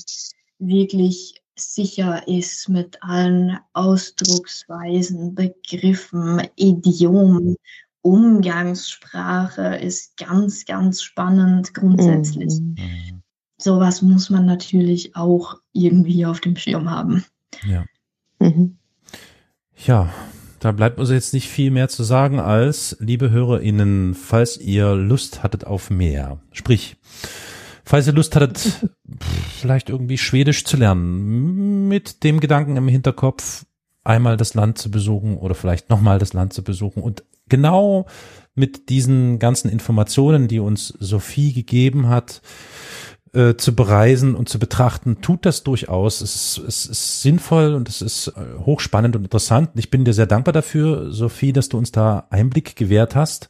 wirklich sicher ist mit allen Ausdrucksweisen, Begriffen, Idiomen. Umgangssprache ist ganz, ganz spannend grundsätzlich.
Mhm.
Mhm.
Sowas muss man natürlich auch irgendwie auf dem Schirm haben.
Ja.
Mhm.
Ja, da bleibt uns jetzt nicht viel mehr zu sagen als, liebe HörerInnen, falls ihr Lust hattet auf mehr, sprich, falls ihr Lust hattet, vielleicht irgendwie Schwedisch zu lernen, mit dem Gedanken im Hinterkopf, einmal das Land zu besuchen oder vielleicht nochmal das Land zu besuchen und genau mit diesen ganzen Informationen, die uns Sophie gegeben hat, äh, zu bereisen und zu betrachten, tut das durchaus. Es ist, es ist sinnvoll und es ist äh, hochspannend und interessant. Ich bin dir sehr dankbar dafür, Sophie, dass du uns da Einblick gewährt hast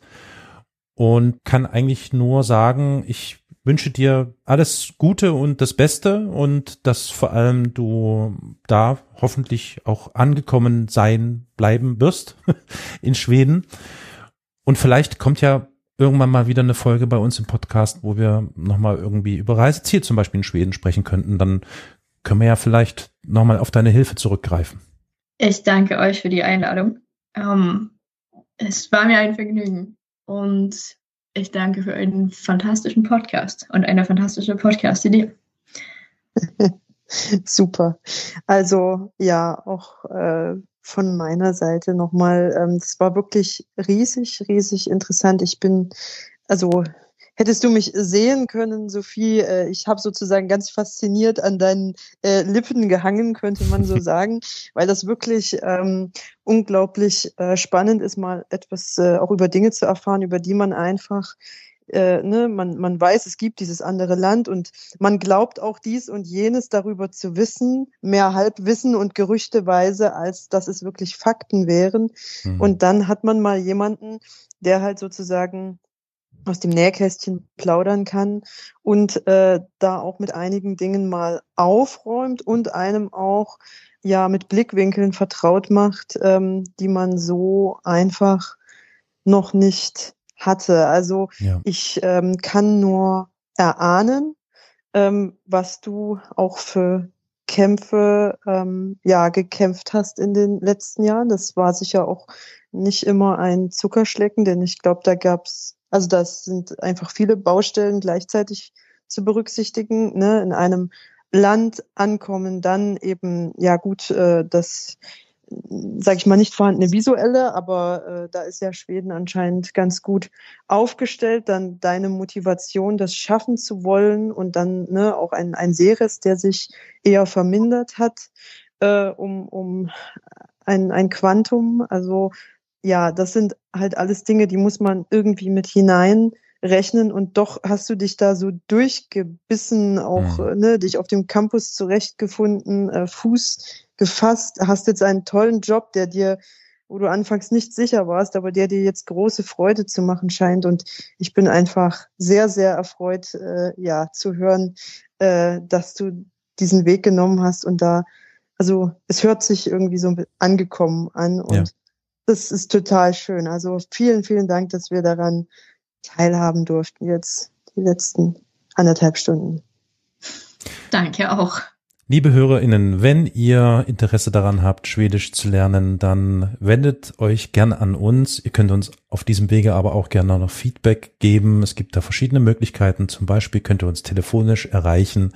und kann eigentlich nur sagen, ich wünsche dir alles Gute und das Beste und dass vor allem du da hoffentlich auch angekommen sein bleiben wirst in Schweden. Und vielleicht kommt ja irgendwann mal wieder eine Folge bei uns im Podcast, wo wir nochmal irgendwie über Reiseziel zum Beispiel in Schweden sprechen könnten. Dann können wir ja vielleicht nochmal auf deine Hilfe zurückgreifen.
Ich danke euch für die Einladung. Ähm, es war mir ein Vergnügen und ich danke für einen fantastischen Podcast und eine fantastische Podcast-Idee.
Super. Also ja, auch äh, von meiner Seite nochmal, ähm, es war wirklich riesig, riesig interessant. Ich bin, also hättest du mich sehen können, Sophie, äh, ich habe sozusagen ganz fasziniert an deinen äh, Lippen gehangen, könnte man so sagen, weil das wirklich ähm, unglaublich äh, spannend ist, mal etwas äh, auch über Dinge zu erfahren, über die man einfach äh, ne, man, man weiß, es gibt dieses andere Land und man glaubt auch dies und jenes darüber zu wissen, mehr Halbwissen und Gerüchteweise, als dass es wirklich Fakten wären. Mhm. Und dann hat man mal jemanden, der halt sozusagen aus dem Nähkästchen plaudern kann und äh, da auch mit einigen Dingen mal aufräumt und einem auch ja mit Blickwinkeln vertraut macht, ähm, die man so einfach noch nicht hatte. Also ja. ich ähm, kann nur erahnen, ähm, was du auch für Kämpfe ähm, ja gekämpft hast in den letzten Jahren. Das war sicher auch nicht immer ein Zuckerschlecken, denn ich glaube, da gab's also das sind einfach viele Baustellen gleichzeitig zu berücksichtigen. Ne? In einem Land ankommen, dann eben ja gut äh, das sage ich mal, nicht vorhandene visuelle, aber äh, da ist ja Schweden anscheinend ganz gut aufgestellt. Dann deine Motivation, das schaffen zu wollen und dann ne, auch ein, ein Seres, der sich eher vermindert hat äh, um, um ein, ein Quantum. Also ja, das sind halt alles Dinge, die muss man irgendwie mit hinein rechnen und doch hast du dich da so durchgebissen, auch mhm. ne, dich auf dem Campus zurechtgefunden, äh, Fuß gefasst, hast jetzt einen tollen Job, der dir, wo du anfangs nicht sicher warst, aber der dir jetzt große Freude zu machen scheint. Und ich bin einfach sehr, sehr erfreut, äh, ja, zu hören, äh, dass du diesen Weg genommen hast und da, also es hört sich irgendwie so angekommen an und ja. das ist total schön. Also vielen, vielen Dank, dass wir daran teilhaben durften jetzt die letzten anderthalb Stunden.
Danke auch.
Liebe HörerInnen, wenn ihr Interesse daran habt, Schwedisch zu lernen, dann wendet euch gerne an uns. Ihr könnt uns auf diesem Wege aber auch gerne noch Feedback geben. Es gibt da verschiedene Möglichkeiten. Zum Beispiel könnt ihr uns telefonisch erreichen.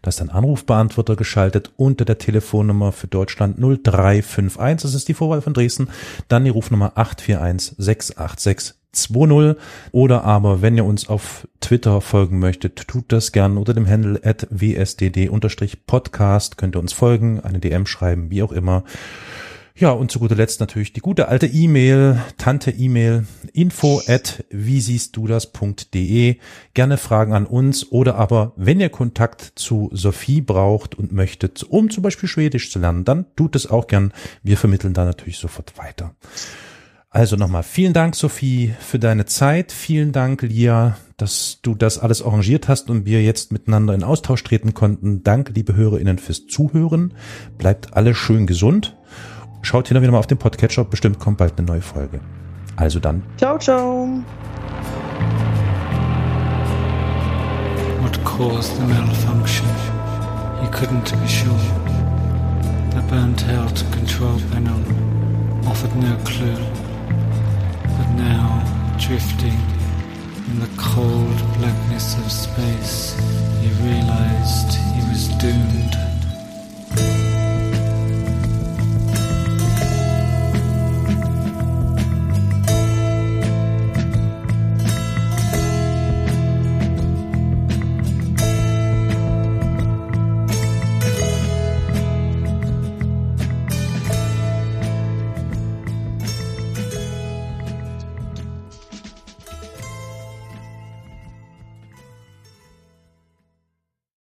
Da ist ein Anrufbeantworter geschaltet unter der Telefonnummer für Deutschland 0351. Das ist die Vorwahl von Dresden. Dann die Rufnummer 841 686 2.0 oder aber wenn ihr uns auf Twitter folgen möchtet, tut das gern unter dem Handle at wsdd-podcast, könnt ihr uns folgen, eine DM schreiben, wie auch immer. Ja, und zu guter Letzt natürlich die gute alte E-Mail, Tante-E-Mail, info at wie siehst du das.de. Gerne Fragen an uns oder aber, wenn ihr Kontakt zu Sophie braucht und möchtet, um zum Beispiel Schwedisch zu lernen, dann tut es auch gern. Wir vermitteln da natürlich sofort weiter. Also nochmal vielen Dank, Sophie, für deine Zeit. Vielen Dank, Lia, dass du das alles arrangiert hast und wir jetzt miteinander in Austausch treten konnten. Danke, liebe HörerInnen, fürs Zuhören. Bleibt alle schön gesund Schaut hin und wieder mal auf den Podcatcher, bestimmt kommt bald eine neue Folge. Also dann.
Ciao, ciao.
What caused the malfunction? He couldn't be sure. The burnt out control panel offered no clue. But now, drifting in the cold blackness of space, he realized he was doomed.